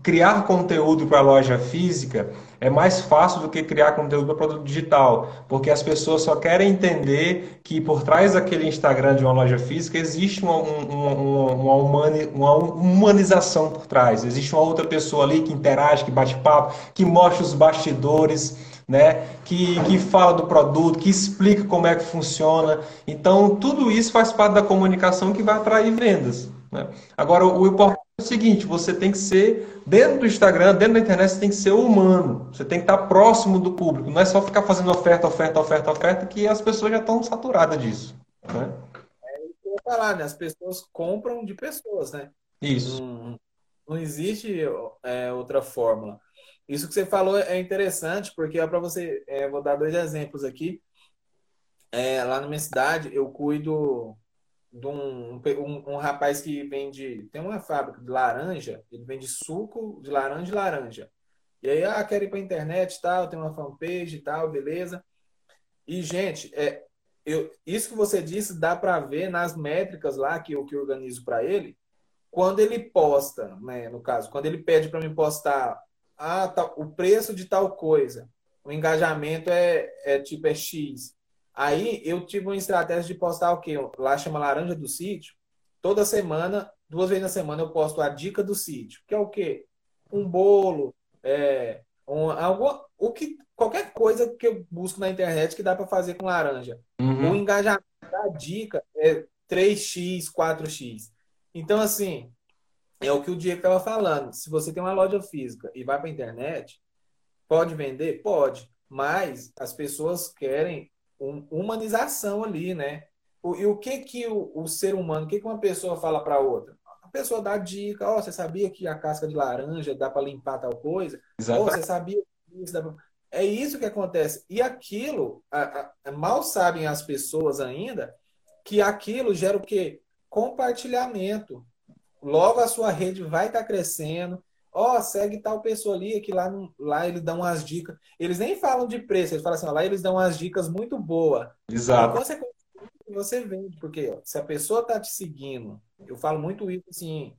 criar conteúdo para a loja física é mais fácil do que criar conteúdo para produto digital, porque as pessoas só querem entender que por trás daquele Instagram de uma loja física existe uma, uma, uma, uma humanização por trás, existe uma outra pessoa ali que interage, que bate papo, que mostra os bastidores, né? que, que fala do produto, que explica como é que funciona. Então, tudo isso faz parte da comunicação que vai atrair vendas. Né? Agora, o importante é o seguinte: você tem que ser, dentro do Instagram, dentro da internet, você tem que ser humano. Você tem que estar próximo do público. Não é só ficar fazendo oferta, oferta, oferta, oferta, que as pessoas já estão saturadas disso. Né? É isso que eu ia falar, né? As pessoas compram de pessoas, né? Isso. Não, não existe é, outra fórmula. Isso que você falou é interessante, porque é para você. É, vou dar dois exemplos aqui. É, lá na minha cidade, eu cuido de um, um, um, rapaz que vende. Tem uma fábrica de laranja, ele vende suco de laranja e laranja. E aí, ah, quero ir para internet e tal, tem uma fanpage e tal, beleza. E, gente, é, eu, isso que você disse dá para ver nas métricas lá que eu que organizo para ele. Quando ele posta, né, no caso, quando ele pede para me postar ah, tá, o preço de tal coisa, o engajamento é, é tipo é X. Aí eu tive uma estratégia de postar o quê? Lá chama Laranja do Sítio. Toda semana, duas vezes na semana, eu posto a dica do sítio, que é o quê? Um bolo, é, um, algo, o que, qualquer coisa que eu busco na internet que dá para fazer com laranja. Uhum. O engajamento da dica é 3x, 4x. Então, assim, é o que o Diego estava falando. Se você tem uma loja física e vai para a internet, pode vender? Pode. Mas as pessoas querem humanização ali, né? O, e o que que o, o, ser humano, o que que uma pessoa fala para outra? A pessoa dá dica, ó, oh, você sabia que a casca de laranja dá para limpar tal coisa? Ó, oh, você sabia que isso dá pra... É isso que acontece. E aquilo, a, a, mal sabem as pessoas ainda que aquilo gera o quê? Compartilhamento. Logo a sua rede vai estar tá crescendo, Ó, oh, segue tal pessoa ali, que lá, lá eles dão umas dicas. Eles nem falam de preço, eles falam assim, ó, lá eles dão umas dicas muito boas. Exato. Você, você vende, porque ó, se a pessoa tá te seguindo, eu falo muito isso assim,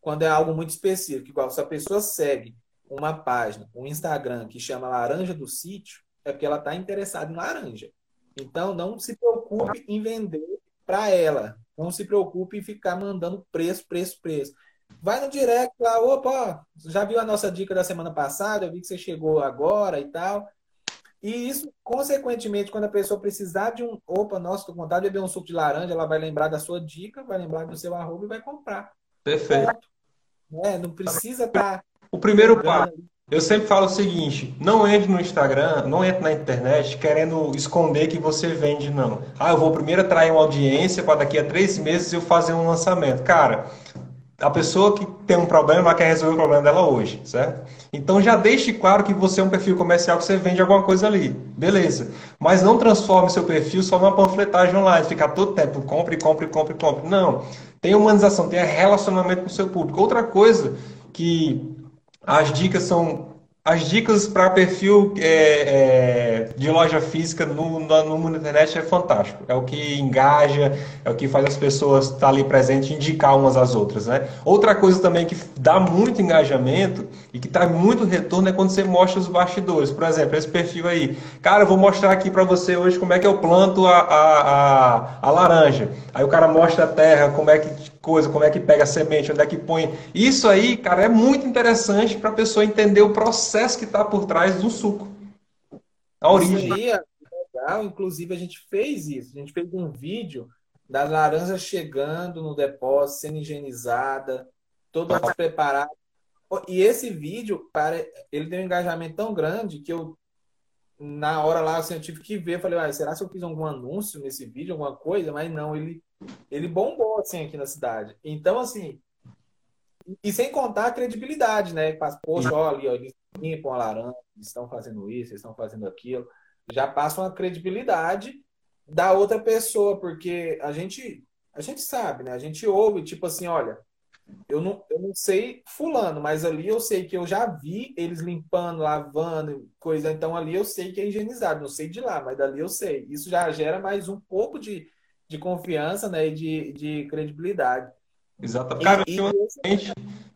quando é algo muito específico, igual se a pessoa segue uma página, um Instagram que chama Laranja do Sítio, é porque ela está interessada em laranja. Então, não se preocupe em vender para ela. Não se preocupe em ficar mandando preço, preço, preço. Vai no direct lá, opa, já viu a nossa dica da semana passada, eu vi que você chegou agora e tal. E isso, consequentemente, quando a pessoa precisar de um, opa, nossa, tô com vontade de beber um suco de laranja, ela vai lembrar da sua dica, vai lembrar do seu arroba e vai comprar. Perfeito. É, não precisa estar. Tá o primeiro passo. Eu sempre falo o seguinte: não entre no Instagram, não entre na internet querendo esconder que você vende, não. Ah, eu vou primeiro atrair uma audiência para daqui a três meses eu fazer um lançamento. Cara, a pessoa que tem um problema, quer resolver o problema dela hoje, certo? Então já deixe claro que você é um perfil comercial que você vende alguma coisa ali, beleza. Mas não transforme seu perfil só numa panfletagem online, ficar todo tempo compre, compre, compre, compre. Não. Tem humanização, tem relacionamento com o seu público. Outra coisa que as dicas são as dicas para perfil é, é, de loja física no, no, mundo da internet é fantástico. É o que engaja, é o que faz as pessoas estar ali presentes indicar umas às outras. Né? Outra coisa também que dá muito engajamento e que traz muito retorno é quando você mostra os bastidores. Por exemplo, esse perfil aí. Cara, eu vou mostrar aqui para você hoje como é que eu planto a, a, a, a laranja. Aí o cara mostra a terra, como é que coisa, como é que pega a semente, onde é que põe. Isso aí, cara, é muito interessante para a pessoa entender o processo que está por trás do suco. A origem. Isso é legal, inclusive a gente fez isso. A gente fez um vídeo das laranjas chegando no depósito, sendo higienizada, toda preparada. E esse vídeo, para, ele tem um engajamento tão grande que eu na hora lá assim, eu tive que ver, falei, ah, será que eu fiz algum anúncio nesse vídeo, alguma coisa? Mas não, ele ele bombou assim aqui na cidade. Então, assim, e sem contar a credibilidade, né? Poxa, olha ali, ó, eles limpam a laranja, eles estão fazendo isso, eles estão fazendo aquilo. Já passa uma credibilidade da outra pessoa, porque a gente, a gente sabe, né? A gente ouve, tipo assim, olha, eu não, eu não sei fulano, mas ali eu sei que eu já vi eles limpando, lavando, coisa. Então ali eu sei que é higienizado. Não sei de lá, mas dali eu sei. Isso já gera mais um pouco de, de confiança né, e de, de credibilidade. Exatamente. Cara, e,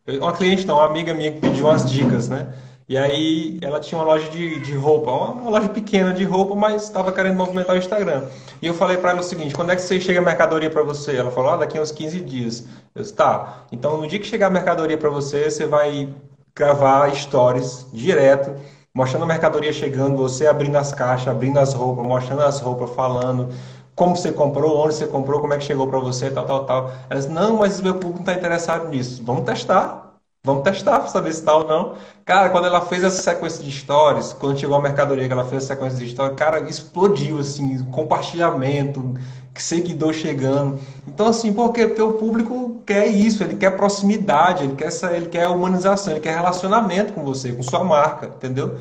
e... Uma cliente não, uma amiga minha que pediu umas dicas, né? E aí ela tinha uma loja de, de roupa, uma, loja pequena de roupa, mas estava querendo movimentar o Instagram. E eu falei para ela o seguinte, quando é que você chega a mercadoria para você? Ela falou, ah, daqui a uns 15 dias. Eu disse, tá, então no dia que chegar a mercadoria para você, você vai gravar stories direto, mostrando a mercadoria chegando, você abrindo as caixas, abrindo as roupas, mostrando as roupas, falando como você comprou, onde você comprou, como é que chegou para você, tal, tal, tal. Ela disse, não, mas o meu público não está interessado nisso. Vamos testar. Vamos testar para saber se tá ou não. Cara, quando ela fez essa sequência de stories, quando chegou a mercadoria que ela fez essa sequência de stories, cara, explodiu, assim, compartilhamento, seguidor chegando. Então, assim, porque, porque o público quer isso, ele quer proximidade, ele quer, essa, ele quer humanização, ele quer relacionamento com você, com sua marca, entendeu?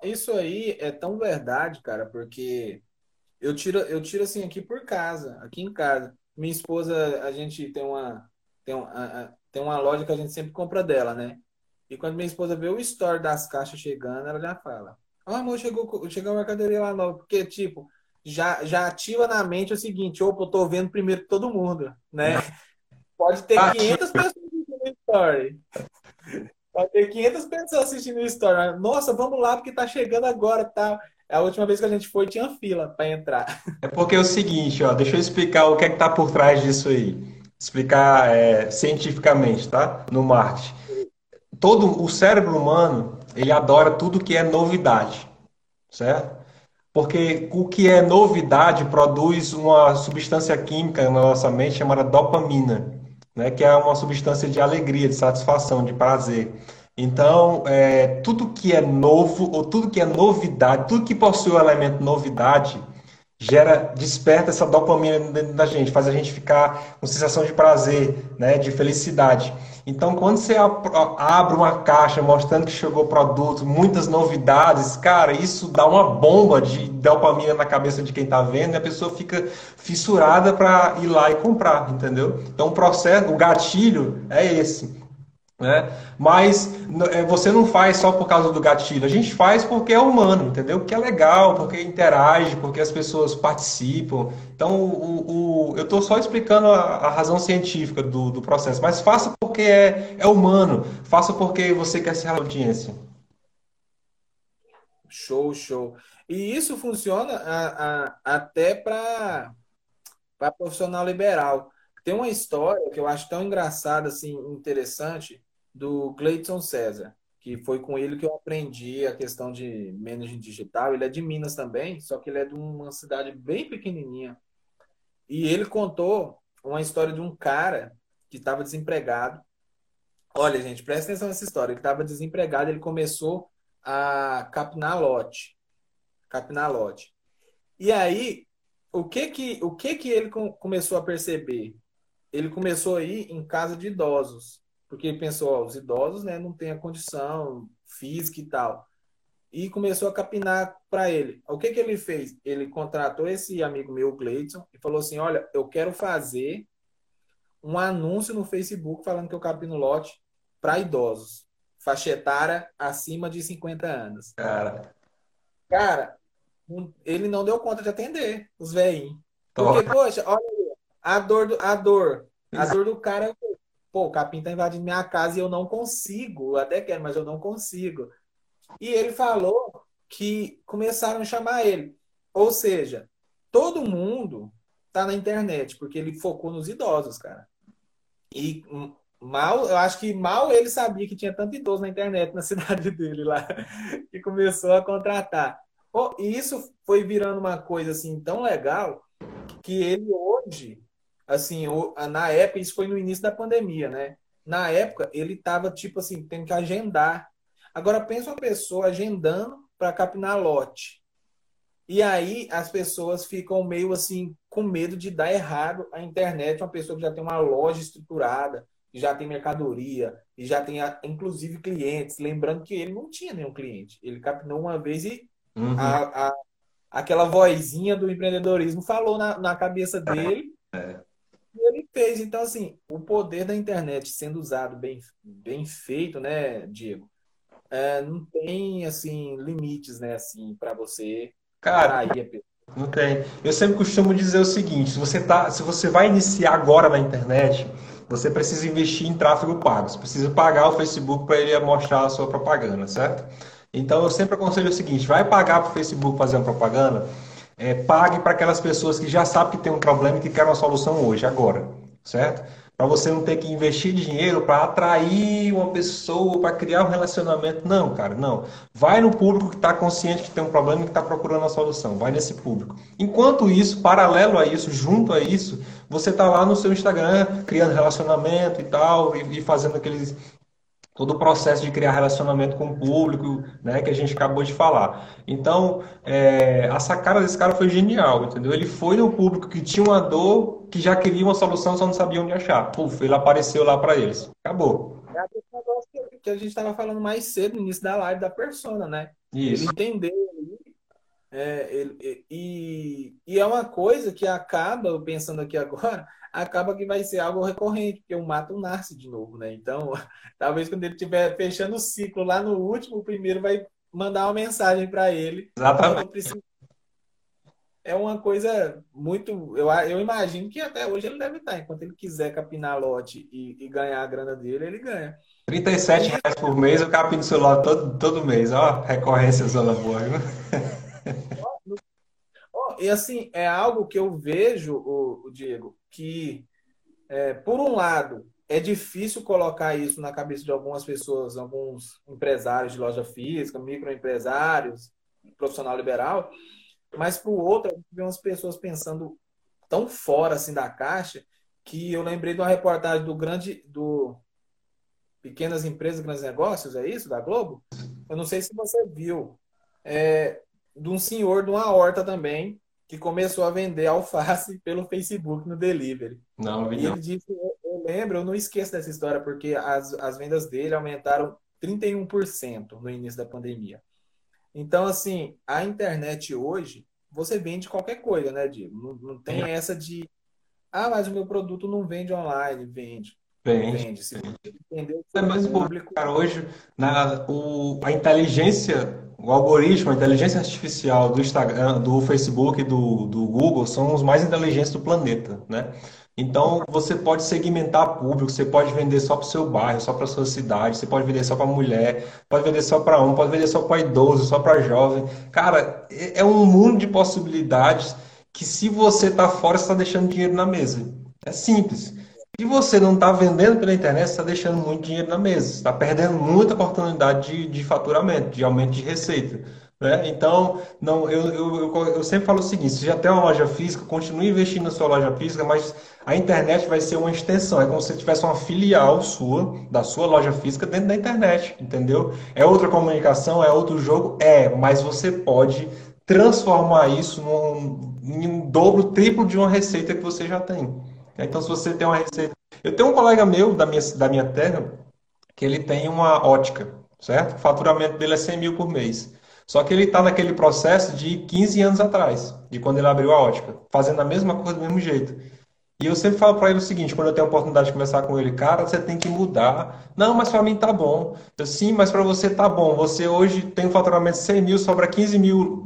Isso aí é tão verdade, cara, porque eu tiro, eu tiro assim aqui por casa, aqui em casa. Minha esposa, a gente tem uma, tem uma, tem uma loja que a gente sempre compra dela, né? E quando minha esposa vê o store das caixas chegando, ela já fala: Ó, oh, amor, chegou, chegou uma mercadoria lá nova. Porque, tipo, já, já ativa na mente o seguinte: opa, eu tô vendo primeiro que todo mundo, né? Pode ter 500 pessoas assistindo o story. Pode ter 500 pessoas assistindo o story. Nossa, vamos lá porque tá chegando agora, tá? A última vez que a gente foi tinha fila para entrar. É porque é o seguinte, ó, deixa eu explicar o que é que tá por trás disso aí explicar é, cientificamente, tá? No marketing. Todo o cérebro humano, ele adora tudo que é novidade, certo? Porque o que é novidade produz uma substância química na nossa mente chamada dopamina, né? Que é uma substância de alegria, de satisfação, de prazer. Então, é, tudo que é novo ou tudo que é novidade, tudo que possui o elemento novidade, gera, desperta essa dopamina dentro da gente, faz a gente ficar com sensação de prazer, né, de felicidade. Então, quando você abre uma caixa mostrando que chegou produto, muitas novidades, cara, isso dá uma bomba de dopamina na cabeça de quem está vendo e a pessoa fica fissurada para ir lá e comprar, entendeu? Então, o processo, o gatilho é esse. Né? Mas é, você não faz só por causa do gatilho, a gente faz porque é humano, entendeu? Porque é legal, porque interage, porque as pessoas participam. Então, o, o eu estou só explicando a, a, razão científica do, do processo, mas faça porque é, é humano, faça porque você quer ser a audiência. Show, show. E isso funciona a, a, até para profissional liberal. Tem uma história que eu acho tão engraçada, assim, interessante, do Cleiton César, que foi com ele que eu aprendi a questão de management digital. Ele é de Minas também, só que ele é de uma cidade bem pequenininha. E ele contou uma história de um cara que estava desempregado. Olha, gente, presta atenção nessa história. Ele estava desempregado, ele começou a capinar lote. Capinar lote. E aí, o que que, o que que ele começou a perceber? Ele começou a ir em casa de idosos porque ele pensou, ó, os idosos né, não têm a condição física e tal. E começou a capinar para ele. O que, que ele fez? Ele contratou esse amigo meu, Gleidson, e falou assim: Olha, eu quero fazer um anúncio no Facebook falando que eu capino lote para idosos, faixa etária acima de 50 anos. Cara. Cara, ele não deu conta de atender os velhinhos. Porque, poxa, olha a dor, do, a dor. A dor do cara pô, o capim tá invadindo minha casa e eu não consigo, eu até quero, mas eu não consigo. E ele falou que começaram a chamar ele. Ou seja, todo mundo tá na internet, porque ele focou nos idosos, cara. E mal, eu acho que mal ele sabia que tinha tanto idoso na internet na cidade dele lá, que começou a contratar. E isso foi virando uma coisa assim tão legal que ele hoje assim, na época, isso foi no início da pandemia, né? Na época, ele estava, tipo assim, tendo que agendar. Agora, pensa uma pessoa agendando para capinar lote. E aí, as pessoas ficam meio assim, com medo de dar errado a internet. Uma pessoa que já tem uma loja estruturada, que já tem mercadoria, e já tem, inclusive, clientes. Lembrando que ele não tinha nenhum cliente. Ele capinou uma vez e uhum. a, a, aquela vozinha do empreendedorismo falou na, na cabeça dele. É ele fez. Então, assim, o poder da internet sendo usado bem, bem feito, né, Diego? É, não tem, assim, limites, né, assim, para você Cara, a Não tem. Eu sempre costumo dizer o seguinte: se você, tá, se você vai iniciar agora na internet, você precisa investir em tráfego pago. Você precisa pagar o Facebook para ele mostrar a sua propaganda, certo? Então eu sempre aconselho o seguinte: vai pagar para o Facebook fazer uma propaganda? É, pague para aquelas pessoas que já sabem que tem um problema e que querem uma solução hoje, agora, certo? para você não ter que investir dinheiro para atrair uma pessoa, para criar um relacionamento. Não, cara, não. Vai no público que está consciente que tem um problema e que está procurando a solução. Vai nesse público. Enquanto isso, paralelo a isso, junto a isso, você está lá no seu Instagram criando relacionamento e tal, e, e fazendo aqueles todo o processo de criar relacionamento com o público, né, que a gente acabou de falar. Então, é, a sacada desse cara foi genial, entendeu? Ele foi no público que tinha uma dor, que já queria uma solução, só não sabia onde achar. Puf, ele apareceu lá para eles. Acabou. É aquele negócio que a gente estava falando mais cedo no início da live da persona, né? Isso. Ele entendeu é, ele, e, e é uma coisa que acaba, pensando aqui agora, acaba que vai ser algo recorrente, porque o mato nasce de novo, né? Então, talvez quando ele estiver fechando o ciclo lá no último, o primeiro vai mandar uma mensagem para ele. Exatamente. É uma coisa muito. Eu, eu imagino que até hoje ele deve estar. Enquanto ele quiser capinar lote e, e ganhar a grana dele, ele ganha. 37 reais por mês, eu capino celular todo, todo mês. Ó, recorrência Zona Boa. e assim, é algo que eu vejo, o, o Diego, que, é, por um lado, é difícil colocar isso na cabeça de algumas pessoas, alguns empresários de loja física, microempresários, profissional liberal, mas por outro, a gente vê umas pessoas pensando tão fora assim da caixa que eu lembrei de uma reportagem do grande do Pequenas Empresas, Grandes Negócios, é isso, da Globo? Eu não sei se você viu. É, de um senhor de uma horta também, que começou a vender alface pelo Facebook no delivery. Não, e ele disse, eu, eu, lembro, eu não esqueço dessa história, porque as, as vendas dele aumentaram 31% no início da pandemia. Então, assim, a internet hoje, você vende qualquer coisa, né, Diego? Não, não tem é. essa de, ah, mas o meu produto não vende online, vende. Vende. vende. Se entendeu, é mais público. Cara, hoje, na, o, a inteligência o algoritmo, a inteligência artificial do Instagram, do Facebook, do, do Google são os mais inteligentes do planeta, né? Então você pode segmentar público, você pode vender só para o seu bairro, só para sua cidade, você pode vender só para mulher, pode vender só para um, pode vender só para idoso, só para jovem. Cara, é, é um mundo de possibilidades que se você está fora, você está deixando dinheiro na mesa. É simples. Se você não está vendendo pela internet, está deixando muito dinheiro na mesa. Está perdendo muita oportunidade de, de faturamento, de aumento de receita. Né? Então, não, eu, eu, eu, eu, sempre falo o seguinte: se já tem uma loja física, continue investindo na sua loja física, mas a internet vai ser uma extensão. É como se tivesse uma filial sua, da sua loja física, dentro da internet, entendeu? É outra comunicação, é outro jogo? É, mas você pode transformar isso num, em um dobro, triplo de uma receita que você já tem. Então, se você tem uma receita. Eu tenho um colega meu da minha, da minha terra que ele tem uma ótica, certo? O faturamento dele é 100 mil por mês. Só que ele está naquele processo de 15 anos atrás, de quando ele abriu a ótica, fazendo a mesma coisa do mesmo jeito. E eu sempre falo para ele o seguinte, quando eu tenho a oportunidade de conversar com ele, cara, você tem que mudar. Não, mas para mim tá bom. Eu, Sim, mas para você tá bom. Você hoje tem um faturamento de 100 mil, sobra 15 mil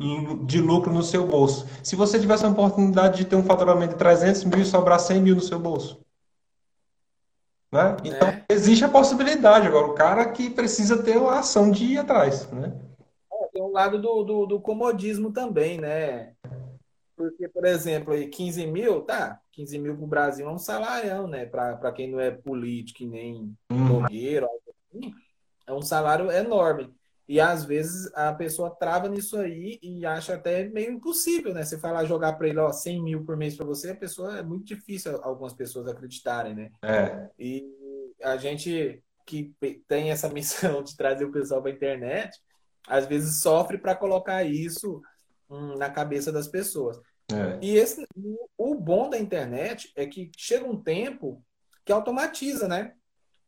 de lucro no seu bolso. Se você tivesse a oportunidade de ter um faturamento de 300 mil e sobrar 100 mil no seu bolso. Né? Então, é. existe a possibilidade. Agora, o cara que precisa ter a ação de ir atrás. Né? É, tem um lado do, do, do comodismo também, né? Porque, por exemplo, aí 15 mil, tá, 15 mil para o Brasil é um salarião, né? Para quem não é político nem uhum. blogueiro, assim, é um salário enorme. E às vezes a pessoa trava nisso aí e acha até meio impossível, né? Você falar jogar para ele, ó, 100 mil por mês para você, a pessoa é muito difícil algumas pessoas acreditarem, né? É. E a gente que tem essa missão de trazer o pessoal para a internet, às vezes sofre para colocar isso hum, na cabeça das pessoas. É. E esse, o bom da internet é que chega um tempo que automatiza, né?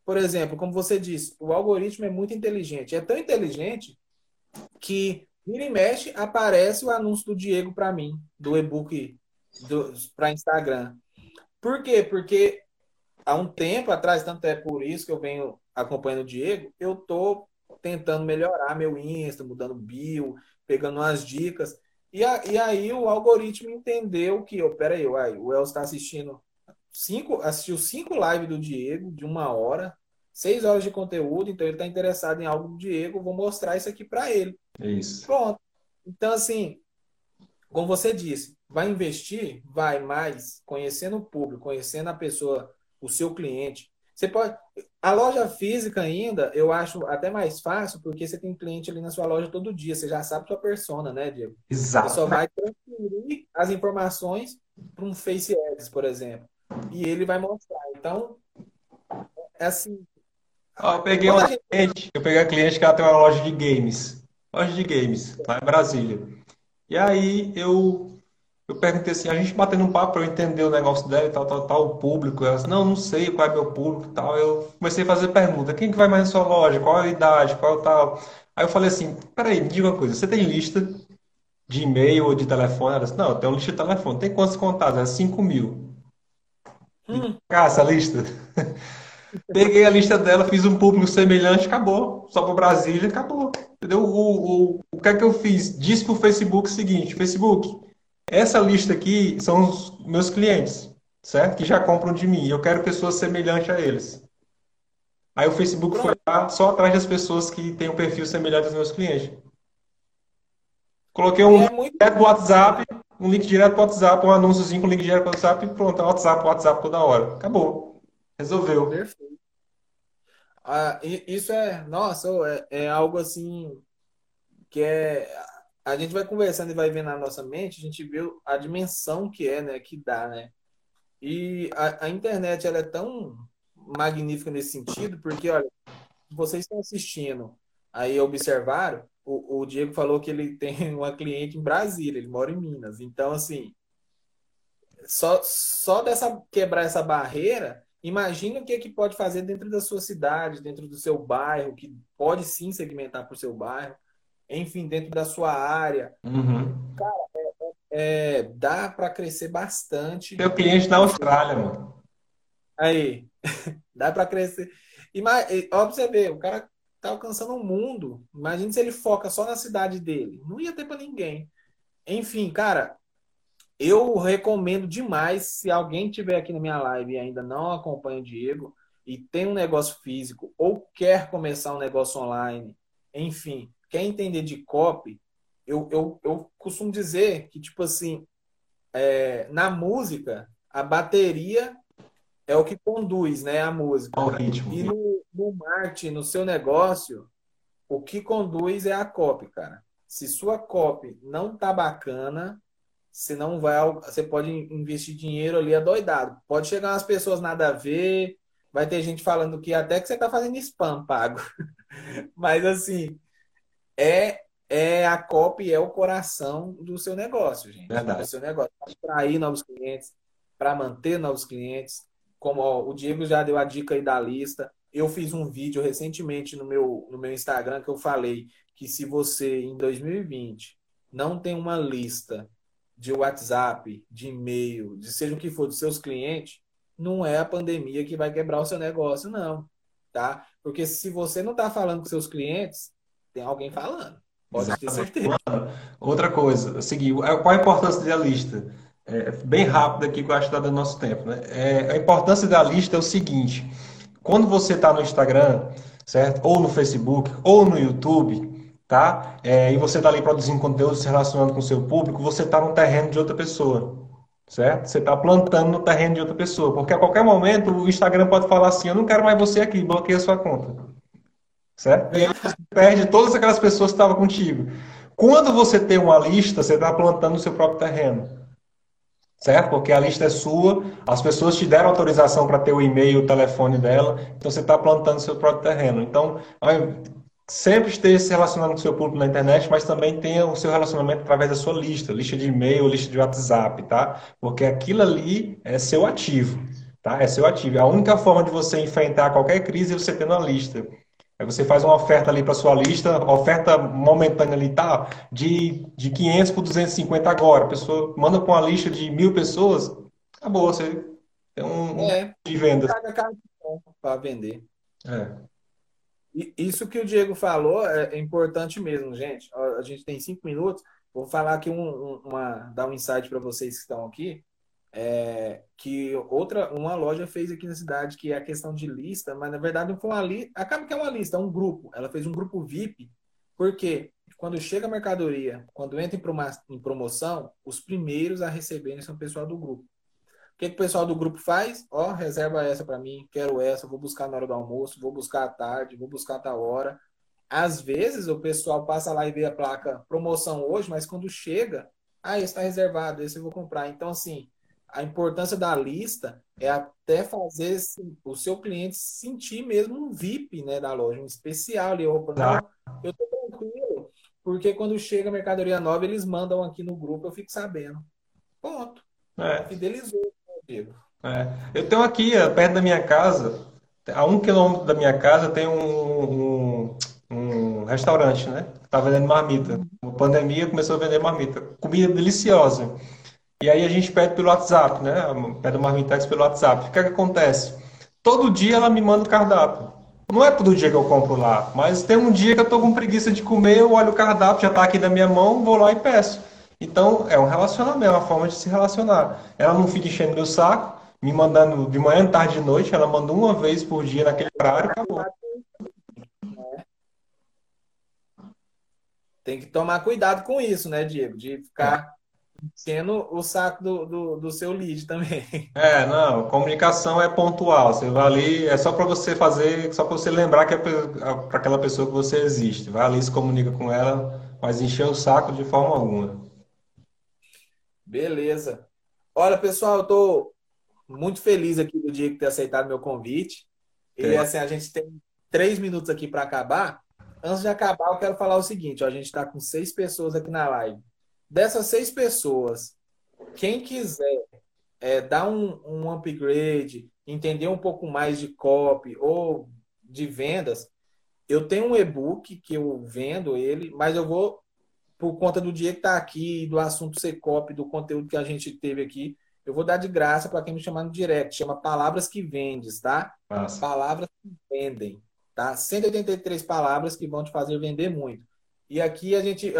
Por exemplo, como você disse, o algoritmo é muito inteligente. É tão inteligente que vira e mexe aparece o anúncio do Diego para mim, do e-book para Instagram. Por quê? Porque há um tempo atrás, tanto é por isso que eu venho acompanhando o Diego, eu tô tentando melhorar meu Insta, mudando bio, pegando umas dicas. E, a, e aí o algoritmo entendeu que, oh, peraí, uai, o El está assistindo cinco, assistiu cinco lives do Diego de uma hora, seis horas de conteúdo, então ele está interessado em algo do Diego, vou mostrar isso aqui para ele. Isso. Pronto. Então, assim, como você disse, vai investir, vai mais conhecendo o público, conhecendo a pessoa, o seu cliente. Você pode. A loja física ainda, eu acho até mais fácil, porque você tem cliente ali na sua loja todo dia, você já sabe sua persona, né, Diego? Exato. Você só vai transferir as informações para um Face Ads, por exemplo. E ele vai mostrar. Então, é assim. Ah, eu peguei uma gente... cliente, eu peguei a cliente que ela tem uma loja de games. Loja de games, lá em Brasília. E aí eu eu perguntei assim, a gente batendo um papo para eu entender o negócio dela e tal, tal, tal, o público. Ela disse, não, não sei qual é meu público e tal. Eu comecei a fazer pergunta, quem que vai mais na sua loja? Qual a idade? Qual é tal? Aí eu falei assim, peraí, me diga uma coisa, você tem lista de e-mail ou de telefone? Ela disse, não, eu tenho lista de telefone. Tem quantos contatos? É 5 mil. Hum. Caça a lista. Peguei a lista dela, fiz um público semelhante, acabou. Só para Brasília, acabou. Entendeu? O, o, o que é que eu fiz? Disse pro Facebook o seguinte, Facebook, essa lista aqui são os meus clientes, certo? Que já compram de mim. Eu quero pessoas semelhantes a eles. Aí o Facebook foi lá só atrás das pessoas que têm um perfil semelhante aos meus clientes. Coloquei um é link muito... direto do WhatsApp, um link direto para o WhatsApp, um anúnciozinho com link direto para o WhatsApp e pronto, é WhatsApp, WhatsApp toda hora. Acabou. Resolveu. Perfeito. Ah, isso é, nossa, é, é algo assim que é a gente vai conversando e vai vendo na nossa mente, a gente vê a dimensão que é, né, que dá, né? E a, a internet ela é tão magnífica nesse sentido, porque olha, vocês estão assistindo, aí observaram, o, o Diego falou que ele tem uma cliente em Brasília, ele mora em Minas. Então, assim, só, só dessa quebrar essa barreira, imagina o que, é que pode fazer dentro da sua cidade, dentro do seu bairro, que pode sim segmentar para o seu bairro enfim, dentro da sua área. Uhum. Cara, é, é, dá para crescer bastante. Meu cliente na Austrália, mano. Aí, dá para crescer. E, ó, você ver, o cara tá alcançando o um mundo. Imagina se ele foca só na cidade dele. Não ia ter para ninguém. Enfim, cara, eu recomendo demais. Se alguém tiver aqui na minha live e ainda não acompanha o Diego e tem um negócio físico ou quer começar um negócio online, enfim, quer entender de copy, eu, eu, eu costumo dizer que, tipo assim, é, na música, a bateria é o que conduz né, a música. O ritmo. E no, no marketing, no seu negócio, o que conduz é a copy, cara. Se sua copy não tá bacana, você não vai. Você pode investir dinheiro ali adoidado. Pode chegar umas pessoas nada a ver, vai ter gente falando que até que você tá fazendo spam pago. Mas assim, é, é a copy, é o coração do seu negócio, gente. Verdade. Do seu negócio. Para atrair novos clientes, para manter novos clientes. Como ó, o Diego já deu a dica aí da lista. Eu fiz um vídeo recentemente no meu, no meu Instagram que eu falei que se você, em 2020, não tem uma lista de WhatsApp, de e-mail, de seja o que for dos seus clientes, não é a pandemia que vai quebrar o seu negócio, não. Tá? Porque se você não está falando com seus clientes, tem alguém falando. Pode Exatamente. ter certeza. Outra coisa, é seguir, qual a importância da lista? É, bem rápido aqui que eu acho que está dando nosso tempo. Né? É, a importância da lista é o seguinte: quando você está no Instagram, certo? Ou no Facebook, ou no YouTube, tá? É, e você está ali produzindo conteúdo, se relacionando com o seu público, você está no terreno de outra pessoa. Certo? Você está plantando no terreno de outra pessoa. Porque a qualquer momento o Instagram pode falar assim: eu não quero mais você aqui, bloqueia a sua conta. Certo? E aí você perde todas aquelas pessoas que estavam contigo. Quando você tem uma lista, você está plantando no seu próprio terreno. Certo? Porque a lista é sua, as pessoas te deram autorização para ter o e-mail, o telefone dela, então você está plantando no seu próprio terreno. Então, sempre esteja se relacionando com o seu público na internet, mas também tenha o seu relacionamento através da sua lista, lista de e-mail, lista de WhatsApp, tá? Porque aquilo ali é seu ativo, tá? É seu ativo. A única forma de você enfrentar qualquer crise é você tendo uma lista. Aí você faz uma oferta ali para sua lista, oferta momentânea ali, tá? De, de 500 por 250 agora. A pessoa manda para uma lista de mil pessoas, acabou, você tem um, é, de venda. Para vender. É. Isso que o Diego falou é, é, importante mesmo, gente. A gente tem cinco minutos. Vou falar aqui um, uma, dar um insight para vocês que estão aqui. É, que outra, uma loja fez aqui na cidade, que é a questão de lista, mas na verdade não foi uma lista, acaba que é uma lista, é um grupo. Ela fez um grupo VIP, porque quando chega a mercadoria, quando entra em promoção, os primeiros a receberem são o pessoal do grupo. O que, que o pessoal do grupo faz? Ó, reserva essa para mim, quero essa, vou buscar na hora do almoço, vou buscar à tarde, vou buscar a tal hora. Às vezes o pessoal passa lá e vê a placa promoção hoje, mas quando chega, ah, esse está reservado, esse eu vou comprar. Então, assim, a importância da lista é até fazer o seu cliente sentir mesmo um VIP né, da loja, um especial não, eu tô tranquilo, porque quando chega a mercadoria nova, eles mandam aqui no grupo, eu fico sabendo. Ponto. É. Fidelizou, né, Diego. É. Eu tenho aqui, perto da minha casa, a um quilômetro da minha casa, tem um, um, um restaurante, né? Tá vendendo marmita. Na pandemia começou a vender marmita. Comida deliciosa. E aí a gente pede pelo WhatsApp, né? Pede o Marmitex pelo WhatsApp. O que, é que acontece? Todo dia ela me manda o cardápio. Não é todo dia que eu compro lá, mas tem um dia que eu tô com preguiça de comer, eu olho o cardápio, já tá aqui na minha mão, vou lá e peço. Então, é um relacionamento, é uma forma de se relacionar. Ela não fica enchendo meu saco, me mandando de manhã, tarde e noite, ela manda uma vez por dia naquele horário acabou. Tem que tomar cuidado com isso, né, Diego? De ficar enchendo o saco do, do, do, seu lead também. É, não, comunicação é pontual. Você vai ali, é só para você fazer, só para você lembrar que é para aquela pessoa que você existe. Vai ali, se comunica com ela, mas encher o saco de forma alguma. Beleza. Olha, pessoal, eu tô muito feliz aqui do Diego ter aceitado meu convite. E é. assim, a gente tem três minutos aqui para acabar. Antes de acabar, eu quero falar o seguinte: ó, a gente está com seis pessoas aqui na live. Dessas seis pessoas, quem quiser é, dar um, um upgrade, entender um pouco mais de copy ou de vendas, eu tenho um e-book que eu vendo ele, mas eu vou, por conta do dia que está aqui, do assunto ser copy, do conteúdo que a gente teve aqui, eu vou dar de graça para quem me chamar no direct. Chama Palavras que Vendes, tá? Nossa. Palavras que vendem, tá? 183 palavras que vão te fazer vender muito. E aqui a gente,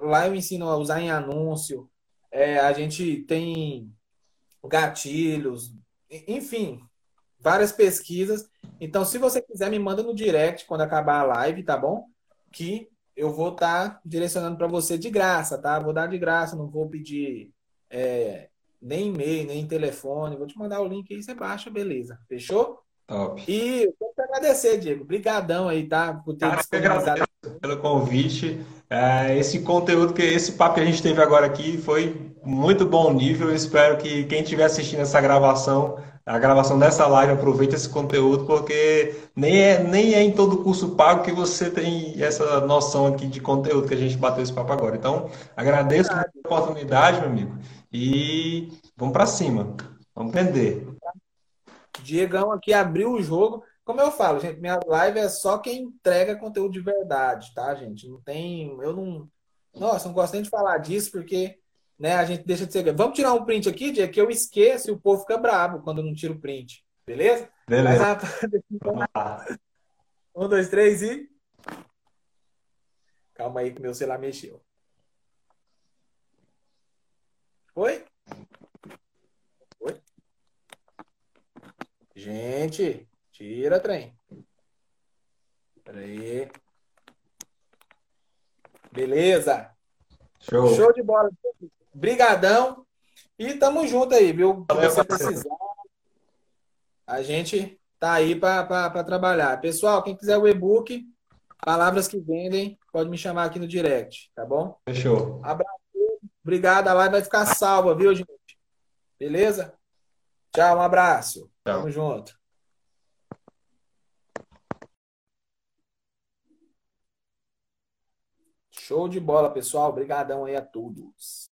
lá eu ensino a usar em anúncio, é, a gente tem gatilhos, enfim, várias pesquisas. Então, se você quiser, me manda no direct quando acabar a live, tá bom? Que eu vou estar tá direcionando para você de graça, tá? Vou dar de graça, não vou pedir é, nem e-mail, nem telefone. Vou te mandar o link aí, você baixa, beleza. Fechou? Top. E eu quero te agradecer, Diego. Obrigadão aí, tá? Por ter Cara, disponibilizado. pelo convite. É, esse conteúdo, que esse papo que a gente teve agora aqui foi muito bom nível. Eu espero que quem estiver assistindo essa gravação, a gravação dessa live, aproveite esse conteúdo, porque nem é, nem é em todo curso pago que você tem essa noção aqui de conteúdo que a gente bateu esse papo agora. Então, agradeço a oportunidade, meu amigo, e vamos para cima. Vamos aprender. Diegão aqui abriu o jogo. Como eu falo, gente, minha live é só quem entrega conteúdo de verdade, tá, gente? Não tem. Eu não. Nossa, não gosto nem de falar disso, porque né, a gente deixa de ser. Vamos tirar um print aqui, Diego, que eu esqueço e o povo fica bravo quando eu não tiro o print. Beleza? Beleza. Mas, um, dois, três e. Calma aí que meu celular mexeu. Foi? Gente, tira trem. Peraí. Beleza. Show. Show de bola. Brigadão. E tamo junto aí, viu? Se você precisar, a gente tá aí para trabalhar. Pessoal, quem quiser o e-book, Palavras que Vendem, pode me chamar aqui no direct, tá bom? Fechou. Abraço. Obrigado. A live vai ficar salva, viu, gente? Beleza? Tchau, um abraço. Tchau. Tamo junto. Show de bola, pessoal. Obrigadão aí a todos.